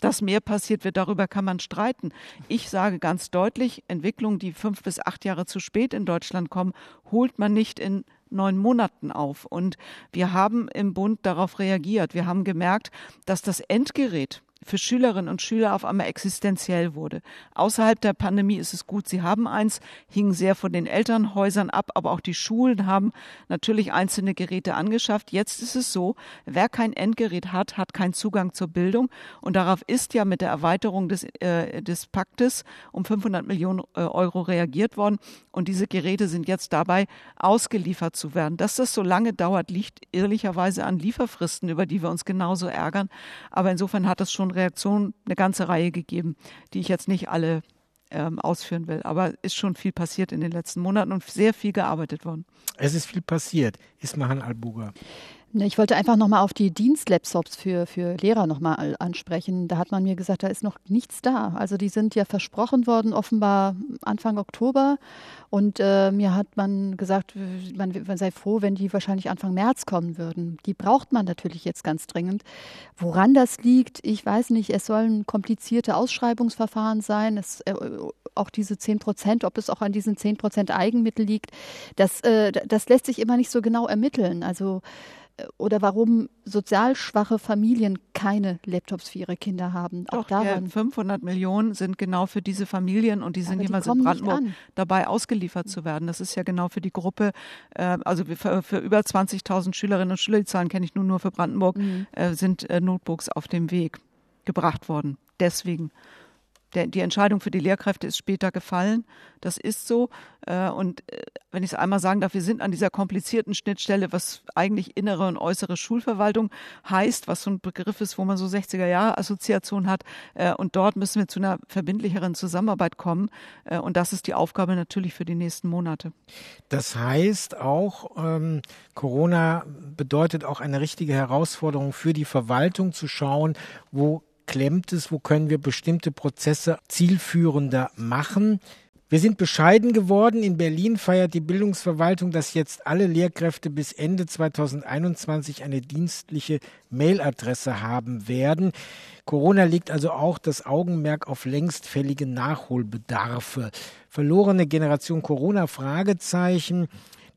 dass mehr passiert wird, darüber kann man streiten. Ich sage ganz deutlich, Entwicklungen, die fünf bis acht Jahre zu spät in Deutschland kommen, holt man nicht in neun Monaten auf. Und wir haben im Bund darauf reagiert. Wir haben gemerkt, dass das Endgerät für Schülerinnen und Schüler auf einmal existenziell wurde. Außerhalb der Pandemie ist es gut, sie haben eins, hingen sehr von den Elternhäusern ab, aber auch die Schulen haben natürlich einzelne Geräte angeschafft. Jetzt ist es so, wer kein Endgerät hat, hat keinen Zugang zur Bildung und darauf ist ja mit der Erweiterung des, äh, des Paktes um 500 Millionen äh, Euro reagiert worden und diese Geräte sind jetzt dabei, ausgeliefert zu werden. Dass das so lange dauert, liegt ehrlicherweise an Lieferfristen, über die wir uns genauso ärgern, aber insofern hat es schon schon Reaktionen eine ganze Reihe gegeben, die ich jetzt nicht alle ähm, ausführen will. Aber ist schon viel passiert in den letzten Monaten und sehr viel gearbeitet worden. Es ist viel passiert. Ismahan Albuga. Ich wollte einfach nochmal auf die Dienstlaptops für, für Lehrer nochmal ansprechen. Da hat man mir gesagt, da ist noch nichts da. Also die sind ja versprochen worden, offenbar Anfang Oktober. Und äh, mir hat man gesagt, man, man, sei froh, wenn die wahrscheinlich Anfang März kommen würden. Die braucht man natürlich jetzt ganz dringend. Woran das liegt, ich weiß nicht. Es sollen komplizierte Ausschreibungsverfahren sein. Es, äh, auch diese 10 Prozent, ob es auch an diesen 10 Prozent Eigenmittel liegt, das, äh, das lässt sich immer nicht so genau ermitteln. Also oder warum sozial schwache Familien keine Laptops für ihre Kinder haben. Auch Doch, daran. Ja, 500 Millionen sind genau für diese Familien und die sind jeweils in Brandenburg dabei ausgeliefert zu werden. Das ist ja genau für die Gruppe, äh, also für, für über 20.000 Schülerinnen und Schüler, die Zahlen kenne ich nur, nur für Brandenburg, mhm. äh, sind äh, Notebooks auf dem Weg gebracht worden. Deswegen der, die Entscheidung für die Lehrkräfte ist später gefallen. Das ist so. Äh, und äh, wenn ich es einmal sagen darf, wir sind an dieser komplizierten Schnittstelle, was eigentlich innere und äußere Schulverwaltung heißt, was so ein Begriff ist, wo man so 60er Jahre Assoziation hat. Äh, und dort müssen wir zu einer verbindlicheren Zusammenarbeit kommen. Und das ist die Aufgabe natürlich für die nächsten Monate. Das heißt auch, ähm, Corona bedeutet auch eine richtige Herausforderung für die Verwaltung zu schauen, wo klemmt es, wo können wir bestimmte Prozesse zielführender machen. Wir sind bescheiden geworden. In Berlin feiert die Bildungsverwaltung, dass jetzt alle Lehrkräfte bis Ende 2021 eine dienstliche Mailadresse haben werden. Corona legt also auch das Augenmerk auf längst fällige Nachholbedarfe. Verlorene Generation Corona Fragezeichen.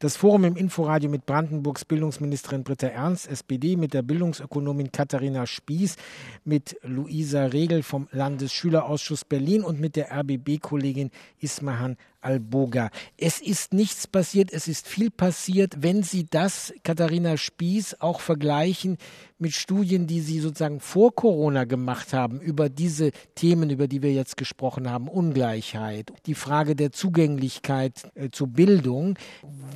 Das Forum im Inforadio mit Brandenburgs Bildungsministerin Britta Ernst, SPD, mit der Bildungsökonomin Katharina Spieß, mit Luisa Regel vom Landesschülerausschuss Berlin und mit der RBB-Kollegin Ismahan Alboga. Es ist nichts passiert, es ist viel passiert. Wenn Sie das, Katharina Spieß, auch vergleichen mit Studien, die Sie sozusagen vor Corona gemacht haben, über diese Themen, über die wir jetzt gesprochen haben, Ungleichheit, die Frage der Zugänglichkeit äh, zur Bildung,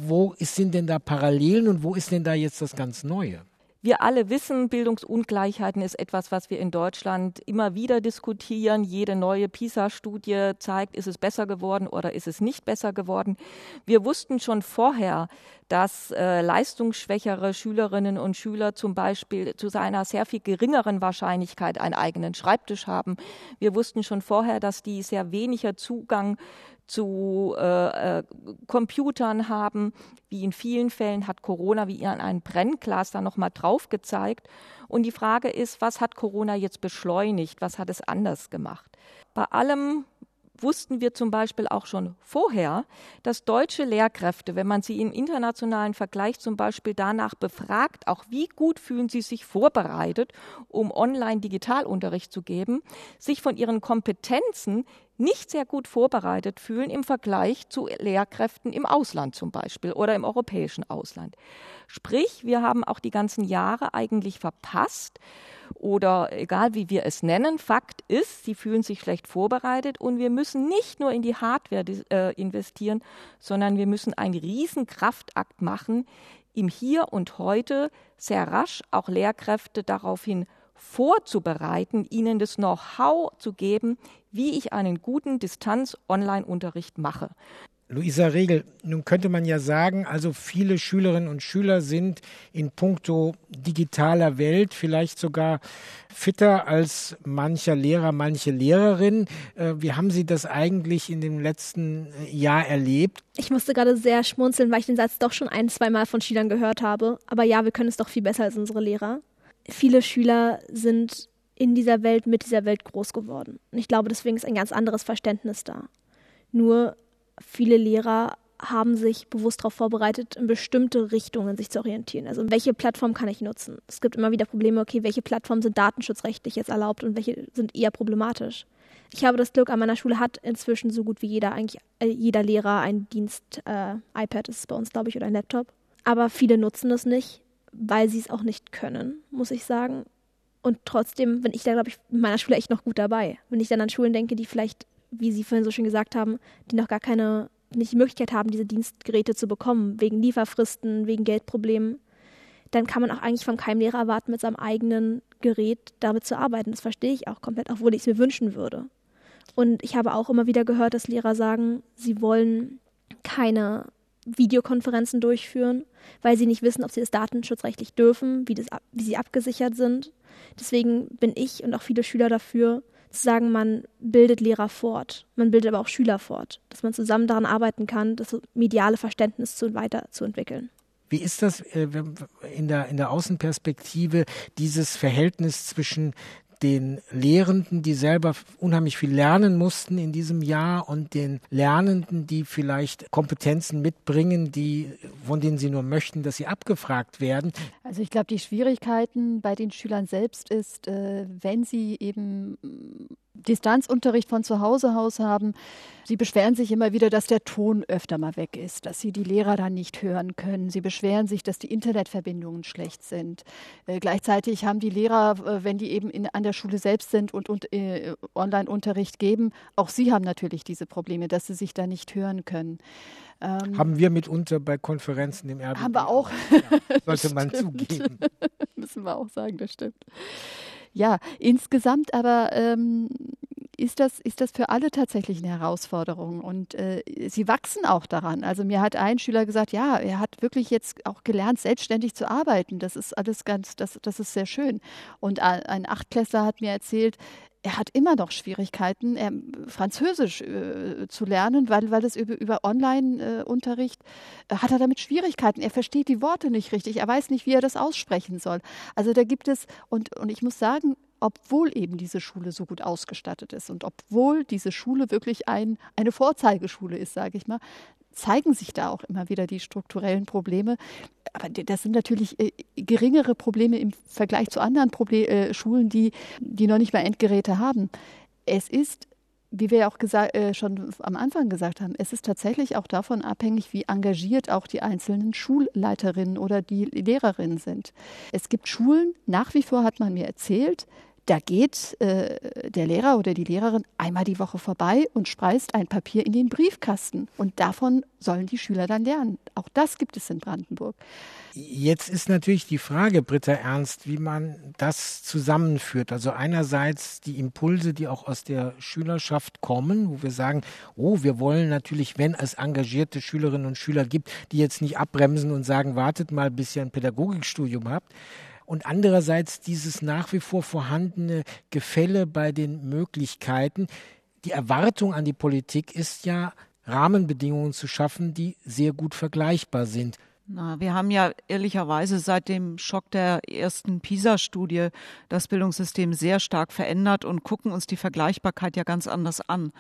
wo sind denn da Parallelen und wo ist denn da jetzt das ganz Neue? Wir alle wissen, Bildungsungleichheiten ist etwas, was wir in Deutschland immer wieder diskutieren. Jede neue PISA-Studie zeigt, ist es besser geworden oder ist es nicht besser geworden. Wir wussten schon vorher, dass äh, leistungsschwächere Schülerinnen und Schüler zum Beispiel zu einer sehr viel geringeren Wahrscheinlichkeit einen eigenen Schreibtisch haben. Wir wussten schon vorher, dass die sehr weniger Zugang zu äh, äh, Computern haben. Wie in vielen Fällen hat Corona wie an einem Brennglas da nochmal drauf gezeigt. Und die Frage ist, was hat Corona jetzt beschleunigt? Was hat es anders gemacht? Bei allem wussten wir zum Beispiel auch schon vorher, dass deutsche Lehrkräfte, wenn man sie im internationalen Vergleich zum Beispiel danach befragt, auch wie gut fühlen sie sich vorbereitet, um Online-Digitalunterricht zu geben, sich von ihren Kompetenzen nicht sehr gut vorbereitet fühlen im Vergleich zu Lehrkräften im Ausland zum Beispiel oder im europäischen Ausland. Sprich, wir haben auch die ganzen Jahre eigentlich verpasst, oder egal wie wir es nennen, Fakt ist, sie fühlen sich schlecht vorbereitet und wir müssen nicht nur in die Hardware äh, investieren, sondern wir müssen einen riesen Kraftakt machen, im Hier und Heute sehr rasch auch Lehrkräfte daraufhin vorzubereiten, ihnen das Know-how zu geben, wie ich einen guten Distanz-Online-Unterricht mache. Luisa Regel, nun könnte man ja sagen, also viele Schülerinnen und Schüler sind in puncto digitaler Welt vielleicht sogar fitter als mancher Lehrer, manche Lehrerin. Äh, wie haben Sie das eigentlich in dem letzten Jahr erlebt? Ich musste gerade sehr schmunzeln, weil ich den Satz doch schon ein, zwei Mal von Schülern gehört habe. Aber ja, wir können es doch viel besser als unsere Lehrer. Viele Schüler sind in dieser Welt, mit dieser Welt groß geworden. Und ich glaube, deswegen ist ein ganz anderes Verständnis da. Nur viele Lehrer haben sich bewusst darauf vorbereitet, in bestimmte Richtungen sich zu orientieren. Also welche Plattform kann ich nutzen? Es gibt immer wieder Probleme, okay, welche Plattformen sind datenschutzrechtlich jetzt erlaubt und welche sind eher problematisch. Ich habe das Glück, an meiner Schule hat inzwischen so gut wie jeder, eigentlich äh, jeder Lehrer ein Dienst, äh, iPad ist es bei uns, glaube ich, oder ein Laptop. Aber viele nutzen das nicht, weil sie es auch nicht können, muss ich sagen. Und trotzdem bin ich da, glaube ich, in meiner Schule echt noch gut dabei. Wenn ich dann an Schulen denke, die vielleicht wie Sie vorhin so schön gesagt haben, die noch gar keine, nicht die Möglichkeit haben, diese Dienstgeräte zu bekommen, wegen Lieferfristen, wegen Geldproblemen, dann kann man auch eigentlich von keinem Lehrer erwarten, mit seinem eigenen Gerät damit zu arbeiten. Das verstehe ich auch komplett, obwohl ich es mir wünschen würde. Und ich habe auch immer wieder gehört, dass Lehrer sagen, sie wollen keine Videokonferenzen durchführen, weil sie nicht wissen, ob sie das datenschutzrechtlich dürfen, wie, das, wie sie abgesichert sind. Deswegen bin ich und auch viele Schüler dafür, zu sagen, man bildet Lehrer fort, man bildet aber auch Schüler fort, dass man zusammen daran arbeiten kann, das mediale Verständnis zu, weiterzuentwickeln. Wie ist das äh, in der, in der Außenperspektive, dieses Verhältnis zwischen den Lehrenden, die selber unheimlich viel lernen mussten in diesem Jahr und den Lernenden, die vielleicht Kompetenzen mitbringen, die, von denen sie nur möchten, dass sie abgefragt werden. Also ich glaube, die Schwierigkeiten bei den Schülern selbst ist, äh, wenn sie eben Distanzunterricht von zu Hause aus haben. Sie beschweren sich immer wieder, dass der Ton öfter mal weg ist, dass sie die Lehrer dann nicht hören können. Sie beschweren sich, dass die Internetverbindungen schlecht sind. Äh, gleichzeitig haben die Lehrer, äh, wenn die eben in, an der Schule selbst sind und, und äh, Online-Unterricht geben, auch sie haben natürlich diese Probleme, dass sie sich da nicht hören können. Ähm, haben wir mitunter bei Konferenzen im RBB. Haben wir auch. Ja, sollte man zugeben. Müssen wir auch sagen, das stimmt. Ja, insgesamt aber ähm, ist das, ist das für alle tatsächlich eine Herausforderung und äh, sie wachsen auch daran. Also mir hat ein Schüler gesagt, ja, er hat wirklich jetzt auch gelernt, selbstständig zu arbeiten. Das ist alles ganz, das, das ist sehr schön. Und ein Achtklässler hat mir erzählt, er hat immer noch Schwierigkeiten, er, Französisch äh, zu lernen, weil, weil es über, über Online-Unterricht äh, hat er damit Schwierigkeiten. Er versteht die Worte nicht richtig, er weiß nicht, wie er das aussprechen soll. Also da gibt es, und, und ich muss sagen, obwohl eben diese Schule so gut ausgestattet ist und obwohl diese Schule wirklich ein, eine Vorzeigeschule ist, sage ich mal, zeigen sich da auch immer wieder die strukturellen Probleme. Aber das sind natürlich äh, geringere Probleme im Vergleich zu anderen Proble äh, Schulen, die, die noch nicht mal Endgeräte haben. Es ist wie wir ja auch äh, schon am Anfang gesagt haben, es ist tatsächlich auch davon abhängig, wie engagiert auch die einzelnen Schulleiterinnen oder die Lehrerinnen sind. Es gibt Schulen, nach wie vor hat man mir erzählt, da geht äh, der Lehrer oder die Lehrerin einmal die Woche vorbei und speist ein Papier in den Briefkasten. Und davon sollen die Schüler dann lernen. Auch das gibt es in Brandenburg. Jetzt ist natürlich die Frage, Britta Ernst, wie man das zusammenführt. Also einerseits die Impulse, die auch aus der Schülerschaft kommen, wo wir sagen, oh, wir wollen natürlich, wenn es engagierte Schülerinnen und Schüler gibt, die jetzt nicht abbremsen und sagen, wartet mal, bis ihr ein Pädagogikstudium habt und andererseits dieses nach wie vor vorhandene Gefälle bei den Möglichkeiten. Die Erwartung an die Politik ist ja, Rahmenbedingungen zu schaffen, die sehr gut vergleichbar sind. Na, wir haben ja ehrlicherweise seit dem Schock der ersten PISA-Studie das Bildungssystem sehr stark verändert und gucken uns die Vergleichbarkeit ja ganz anders an.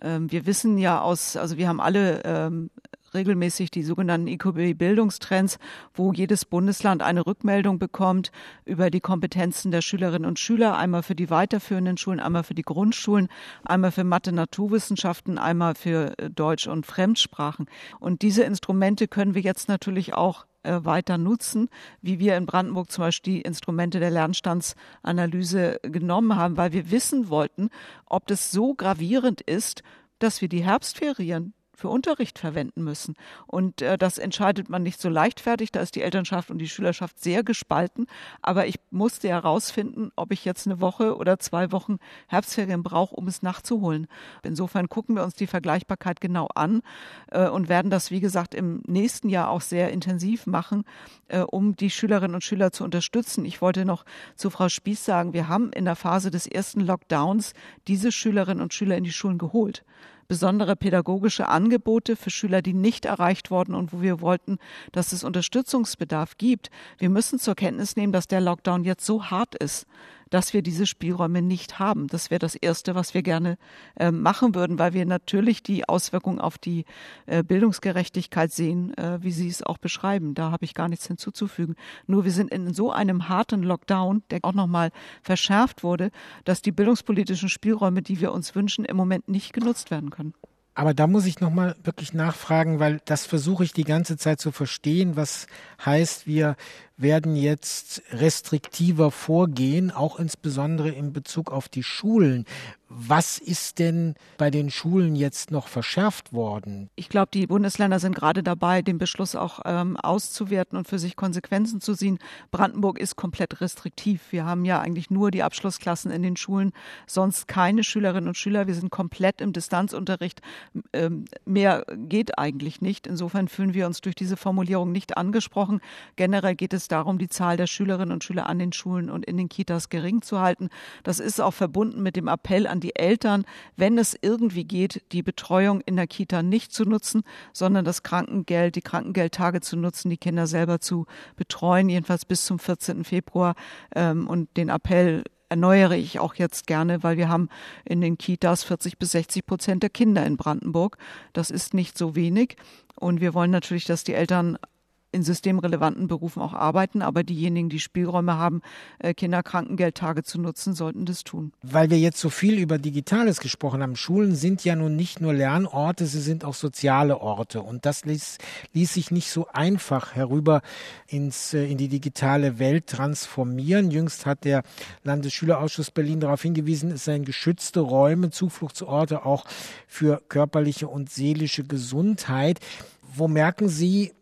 Ähm, wir wissen ja aus, also wir haben alle ähm, regelmäßig die sogenannten IQB-Bildungstrends, wo jedes Bundesland eine Rückmeldung bekommt über die Kompetenzen der Schülerinnen und Schüler, einmal für die weiterführenden Schulen, einmal für die Grundschulen, einmal für Mathe, Naturwissenschaften, einmal für äh, Deutsch und Fremdsprachen. Und diese Instrumente können wir jetzt natürlich auch äh, weiter nutzen, wie wir in Brandenburg zum Beispiel die Instrumente der Lernstandsanalyse genommen haben, weil wir wissen wollten, ob das so gravierend ist, dass wir die Herbstferien für Unterricht verwenden müssen. Und äh, das entscheidet man nicht so leichtfertig. Da ist die Elternschaft und die Schülerschaft sehr gespalten. Aber ich musste herausfinden, ob ich jetzt eine Woche oder zwei Wochen Herbstferien brauche, um es nachzuholen. Insofern gucken wir uns die Vergleichbarkeit genau an äh, und werden das, wie gesagt, im nächsten Jahr auch sehr intensiv machen, äh, um die Schülerinnen und Schüler zu unterstützen. Ich wollte noch zu Frau Spieß sagen, wir haben in der Phase des ersten Lockdowns diese Schülerinnen und Schüler in die Schulen geholt besondere pädagogische Angebote für Schüler, die nicht erreicht wurden und wo wir wollten, dass es Unterstützungsbedarf gibt. Wir müssen zur Kenntnis nehmen, dass der Lockdown jetzt so hart ist, dass wir diese Spielräume nicht haben. Das wäre das Erste, was wir gerne äh, machen würden, weil wir natürlich die Auswirkungen auf die äh, Bildungsgerechtigkeit sehen, äh, wie Sie es auch beschreiben. Da habe ich gar nichts hinzuzufügen. Nur wir sind in so einem harten Lockdown, der auch nochmal verschärft wurde, dass die bildungspolitischen Spielräume, die wir uns wünschen, im Moment nicht genutzt werden können. Aber da muss ich nochmal wirklich nachfragen, weil das versuche ich die ganze Zeit zu verstehen, was heißt, wir werden jetzt restriktiver vorgehen, auch insbesondere in Bezug auf die Schulen. Was ist denn bei den Schulen jetzt noch verschärft worden? Ich glaube, die Bundesländer sind gerade dabei, den Beschluss auch ähm, auszuwerten und für sich Konsequenzen zu ziehen. Brandenburg ist komplett restriktiv. Wir haben ja eigentlich nur die Abschlussklassen in den Schulen, sonst keine Schülerinnen und Schüler. Wir sind komplett im Distanzunterricht. Ähm, mehr geht eigentlich nicht. Insofern fühlen wir uns durch diese Formulierung nicht angesprochen. Generell geht es es darum, die Zahl der Schülerinnen und Schüler an den Schulen und in den Kitas gering zu halten. Das ist auch verbunden mit dem Appell an die Eltern, wenn es irgendwie geht, die Betreuung in der Kita nicht zu nutzen, sondern das Krankengeld, die Krankengeldtage zu nutzen, die Kinder selber zu betreuen, jedenfalls bis zum 14. Februar. Ähm, und den Appell erneuere ich auch jetzt gerne, weil wir haben in den Kitas 40 bis 60 Prozent der Kinder in Brandenburg. Das ist nicht so wenig. Und wir wollen natürlich, dass die Eltern in systemrelevanten Berufen auch arbeiten, aber diejenigen, die Spielräume haben, äh, Kinderkrankengeldtage zu nutzen, sollten das tun. Weil wir jetzt so viel über Digitales gesprochen haben, Schulen sind ja nun nicht nur Lernorte, sie sind auch soziale Orte und das ließ, ließ sich nicht so einfach herüber ins, äh, in die digitale Welt transformieren. Jüngst hat der Landesschülerausschuss Berlin darauf hingewiesen, es seien geschützte Räume, Zufluchtsorte auch für körperliche und seelische Gesundheit. Wo merken Sie,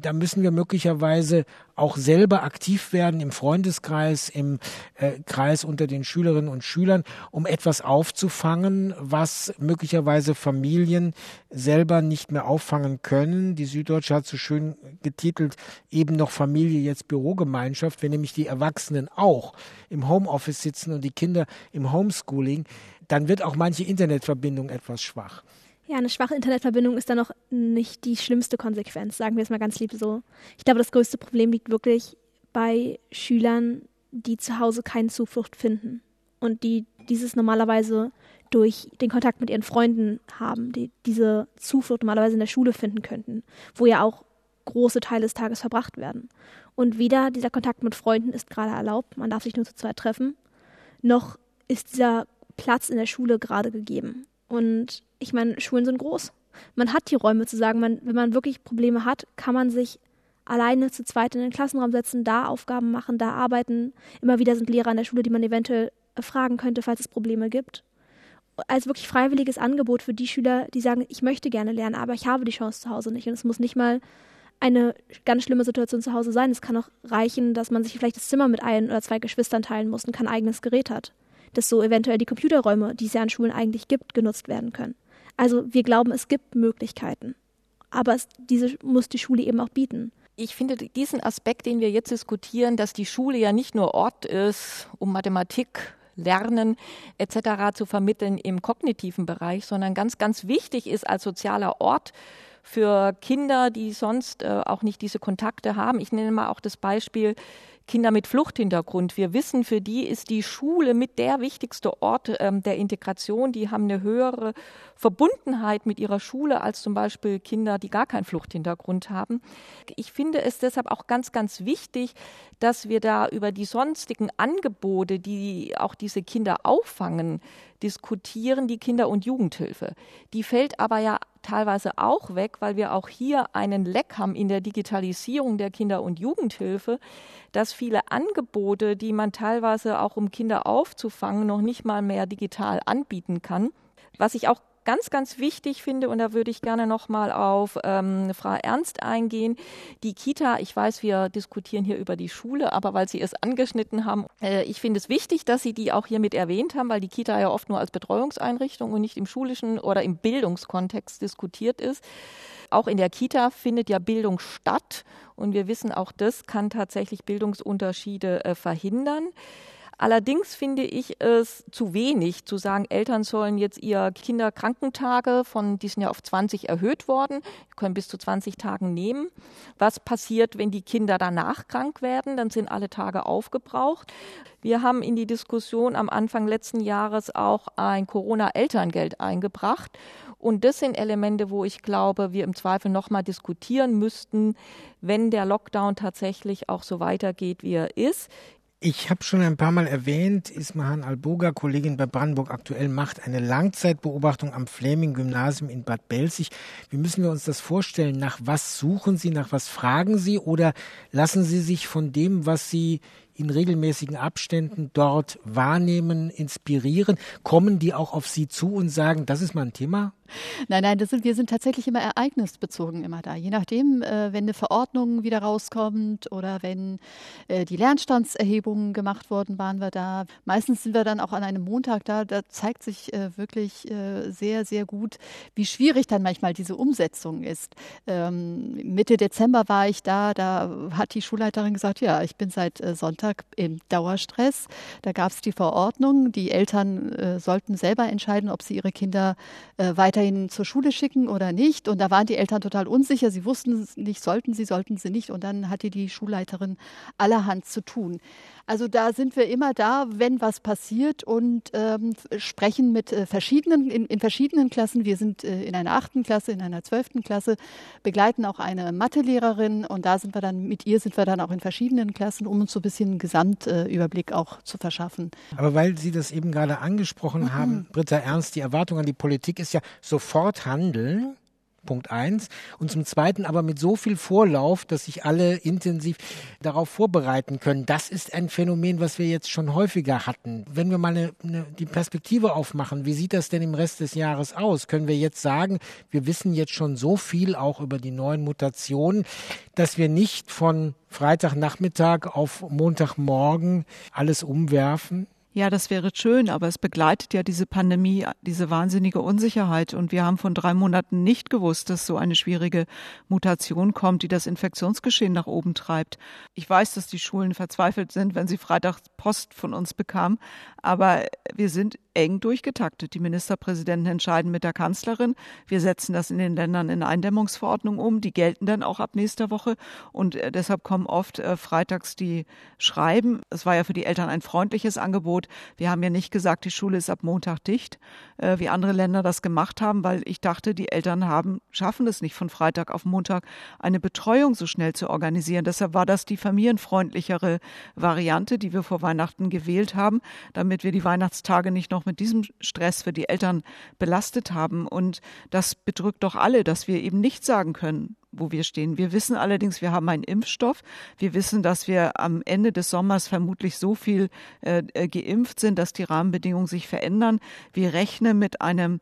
da müssen wir möglicherweise auch selber aktiv werden im Freundeskreis, im äh, Kreis unter den Schülerinnen und Schülern, um etwas aufzufangen, was möglicherweise Familien selber nicht mehr auffangen können. Die Süddeutsche hat so schön getitelt, eben noch Familie, jetzt Bürogemeinschaft, wenn nämlich die Erwachsenen auch im Homeoffice sitzen und die Kinder im Homeschooling, dann wird auch manche Internetverbindung etwas schwach. Ja, eine schwache Internetverbindung ist dann noch nicht die schlimmste Konsequenz, sagen wir es mal ganz lieb so. Ich glaube, das größte Problem liegt wirklich bei Schülern, die zu Hause keine Zuflucht finden und die dieses normalerweise durch den Kontakt mit ihren Freunden haben, die diese Zuflucht normalerweise in der Schule finden könnten, wo ja auch große Teile des Tages verbracht werden. Und weder dieser Kontakt mit Freunden ist gerade erlaubt, man darf sich nur zu zweit treffen, noch ist dieser Platz in der Schule gerade gegeben. Und ich meine, Schulen sind groß. Man hat die Räume zu sagen, man, wenn man wirklich Probleme hat, kann man sich alleine zu zweit in den Klassenraum setzen, da Aufgaben machen, da arbeiten. Immer wieder sind Lehrer an der Schule, die man eventuell fragen könnte, falls es Probleme gibt. Als wirklich freiwilliges Angebot für die Schüler, die sagen, ich möchte gerne lernen, aber ich habe die Chance zu Hause nicht. Und es muss nicht mal eine ganz schlimme Situation zu Hause sein. Es kann auch reichen, dass man sich vielleicht das Zimmer mit ein oder zwei Geschwistern teilen muss und kein eigenes Gerät hat dass so eventuell die Computerräume, die es ja an Schulen eigentlich gibt, genutzt werden können. Also wir glauben, es gibt Möglichkeiten. Aber es, diese muss die Schule eben auch bieten. Ich finde diesen Aspekt, den wir jetzt diskutieren, dass die Schule ja nicht nur Ort ist, um Mathematik, Lernen etc. zu vermitteln im kognitiven Bereich, sondern ganz, ganz wichtig ist als sozialer Ort für Kinder, die sonst äh, auch nicht diese Kontakte haben. Ich nenne mal auch das Beispiel Kinder mit Fluchthintergrund. Wir wissen, für die ist die Schule mit der wichtigste Ort ähm, der Integration. Die haben eine höhere Verbundenheit mit ihrer Schule als zum Beispiel Kinder, die gar keinen Fluchthintergrund haben. Ich finde es deshalb auch ganz, ganz wichtig, dass wir da über die sonstigen Angebote, die auch diese Kinder auffangen, diskutieren, die Kinder- und Jugendhilfe. Die fällt aber ja teilweise auch weg, weil wir auch hier einen Leck haben in der Digitalisierung der Kinder- und Jugendhilfe, dass viele Angebote, die man teilweise auch um Kinder aufzufangen, noch nicht mal mehr digital anbieten kann. Was ich auch ganz, ganz wichtig finde, und da würde ich gerne nochmal auf ähm, Frau Ernst eingehen, die Kita, ich weiß, wir diskutieren hier über die Schule, aber weil Sie es angeschnitten haben, äh, ich finde es wichtig, dass Sie die auch hier mit erwähnt haben, weil die Kita ja oft nur als Betreuungseinrichtung und nicht im schulischen oder im Bildungskontext diskutiert ist. Auch in der Kita findet ja Bildung statt und wir wissen, auch das kann tatsächlich Bildungsunterschiede äh, verhindern. Allerdings finde ich es zu wenig zu sagen, Eltern sollen jetzt ihr Kinderkrankentage von, die sind ja auf 20 erhöht worden, können bis zu 20 Tagen nehmen. Was passiert, wenn die Kinder danach krank werden? Dann sind alle Tage aufgebraucht. Wir haben in die Diskussion am Anfang letzten Jahres auch ein Corona-Elterngeld eingebracht. Und das sind Elemente, wo ich glaube, wir im Zweifel nochmal diskutieren müssten, wenn der Lockdown tatsächlich auch so weitergeht, wie er ist. Ich habe schon ein paar Mal erwähnt, Ismahan Alboga, Kollegin bei Brandenburg aktuell, macht eine Langzeitbeobachtung am Fleming-Gymnasium in Bad Belzig. Wie müssen wir uns das vorstellen? Nach was suchen Sie, nach was fragen Sie oder lassen Sie sich von dem, was Sie in regelmäßigen Abständen dort wahrnehmen, inspirieren? Kommen die auch auf Sie zu und sagen, das ist mal ein Thema? Nein, nein, das sind, wir sind tatsächlich immer ereignisbezogen immer da. Je nachdem, äh, wenn eine Verordnung wieder rauskommt oder wenn äh, die Lernstandserhebungen gemacht wurden, waren wir da. Meistens sind wir dann auch an einem Montag da. Da zeigt sich äh, wirklich äh, sehr, sehr gut, wie schwierig dann manchmal diese Umsetzung ist. Ähm, Mitte Dezember war ich da, da hat die Schulleiterin gesagt, ja, ich bin seit äh, Sonntag Alltag im Dauerstress. Da gab es die Verordnung, die Eltern äh, sollten selber entscheiden, ob sie ihre Kinder äh, weiterhin zur Schule schicken oder nicht. Und da waren die Eltern total unsicher. Sie wussten nicht, sollten sie, sollten sie nicht. Und dann hatte die Schulleiterin allerhand zu tun. Also da sind wir immer da, wenn was passiert und ähm, sprechen mit äh, verschiedenen, in, in, verschiedenen Klassen. Wir sind äh, in einer achten Klasse, in einer zwölften Klasse, begleiten auch eine Mathelehrerin und da sind wir dann, mit ihr sind wir dann auch in verschiedenen Klassen, um uns so ein bisschen Gesamtüberblick äh, auch zu verschaffen. Aber weil Sie das eben gerade angesprochen mhm. haben, Britta Ernst, die Erwartung an die Politik ist ja sofort handeln. Punkt eins. Und zum Zweiten aber mit so viel Vorlauf, dass sich alle intensiv darauf vorbereiten können. Das ist ein Phänomen, was wir jetzt schon häufiger hatten. Wenn wir mal eine, eine, die Perspektive aufmachen, wie sieht das denn im Rest des Jahres aus? Können wir jetzt sagen, wir wissen jetzt schon so viel auch über die neuen Mutationen, dass wir nicht von Freitagnachmittag auf Montagmorgen alles umwerfen? Ja, das wäre schön, aber es begleitet ja diese Pandemie, diese wahnsinnige Unsicherheit. Und wir haben von drei Monaten nicht gewusst, dass so eine schwierige Mutation kommt, die das Infektionsgeschehen nach oben treibt. Ich weiß, dass die Schulen verzweifelt sind, wenn sie Freitag Post von uns bekamen, aber wir sind eng durchgetaktet. Die Ministerpräsidenten entscheiden mit der Kanzlerin. Wir setzen das in den Ländern in Eindämmungsverordnung um. Die gelten dann auch ab nächster Woche. Und äh, deshalb kommen oft äh, freitags die Schreiben. Es war ja für die Eltern ein freundliches Angebot. Wir haben ja nicht gesagt, die Schule ist ab Montag dicht, äh, wie andere Länder das gemacht haben, weil ich dachte, die Eltern haben, schaffen es nicht von Freitag auf Montag eine Betreuung so schnell zu organisieren. Deshalb war das die familienfreundlichere Variante, die wir vor Weihnachten gewählt haben, damit wir die Weihnachtstage nicht noch mit diesem Stress für die Eltern belastet haben. Und das bedrückt doch alle, dass wir eben nicht sagen können, wo wir stehen. Wir wissen allerdings, wir haben einen Impfstoff. Wir wissen, dass wir am Ende des Sommers vermutlich so viel äh, äh geimpft sind, dass die Rahmenbedingungen sich verändern. Wir rechnen mit einem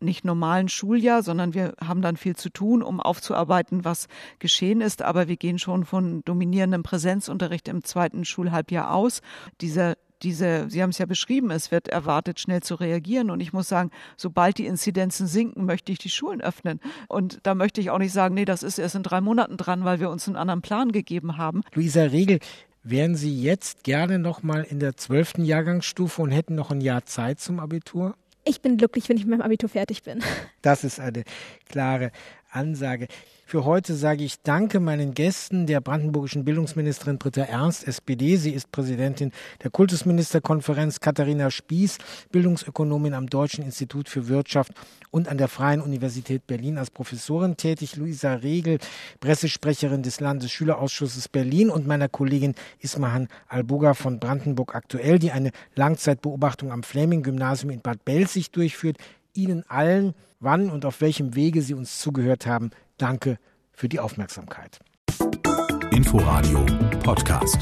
nicht normalen Schuljahr, sondern wir haben dann viel zu tun, um aufzuarbeiten, was geschehen ist. Aber wir gehen schon von dominierendem Präsenzunterricht im zweiten Schulhalbjahr aus. Dieser diese, Sie haben es ja beschrieben, es wird erwartet, schnell zu reagieren. Und ich muss sagen, sobald die Inzidenzen sinken, möchte ich die Schulen öffnen. Und da möchte ich auch nicht sagen, nee, das ist erst in drei Monaten dran, weil wir uns einen anderen Plan gegeben haben. Luisa Regel, wären Sie jetzt gerne noch mal in der zwölften Jahrgangsstufe und hätten noch ein Jahr Zeit zum Abitur? Ich bin glücklich, wenn ich mit meinem Abitur fertig bin. Das ist eine klare Ansage. Für heute sage ich Danke meinen Gästen, der brandenburgischen Bildungsministerin Britta Ernst, SPD. Sie ist Präsidentin der Kultusministerkonferenz, Katharina Spieß, Bildungsökonomin am Deutschen Institut für Wirtschaft und an der Freien Universität Berlin als Professorin tätig, Luisa Regel, Pressesprecherin des Landesschülerausschusses Berlin und meiner Kollegin Ismahan Albuga von Brandenburg aktuell, die eine Langzeitbeobachtung am Fleming-Gymnasium in Bad Belzig durchführt. Ihnen allen, wann und auf welchem Wege Sie uns zugehört haben, danke für die Aufmerksamkeit. Inforadio Podcast.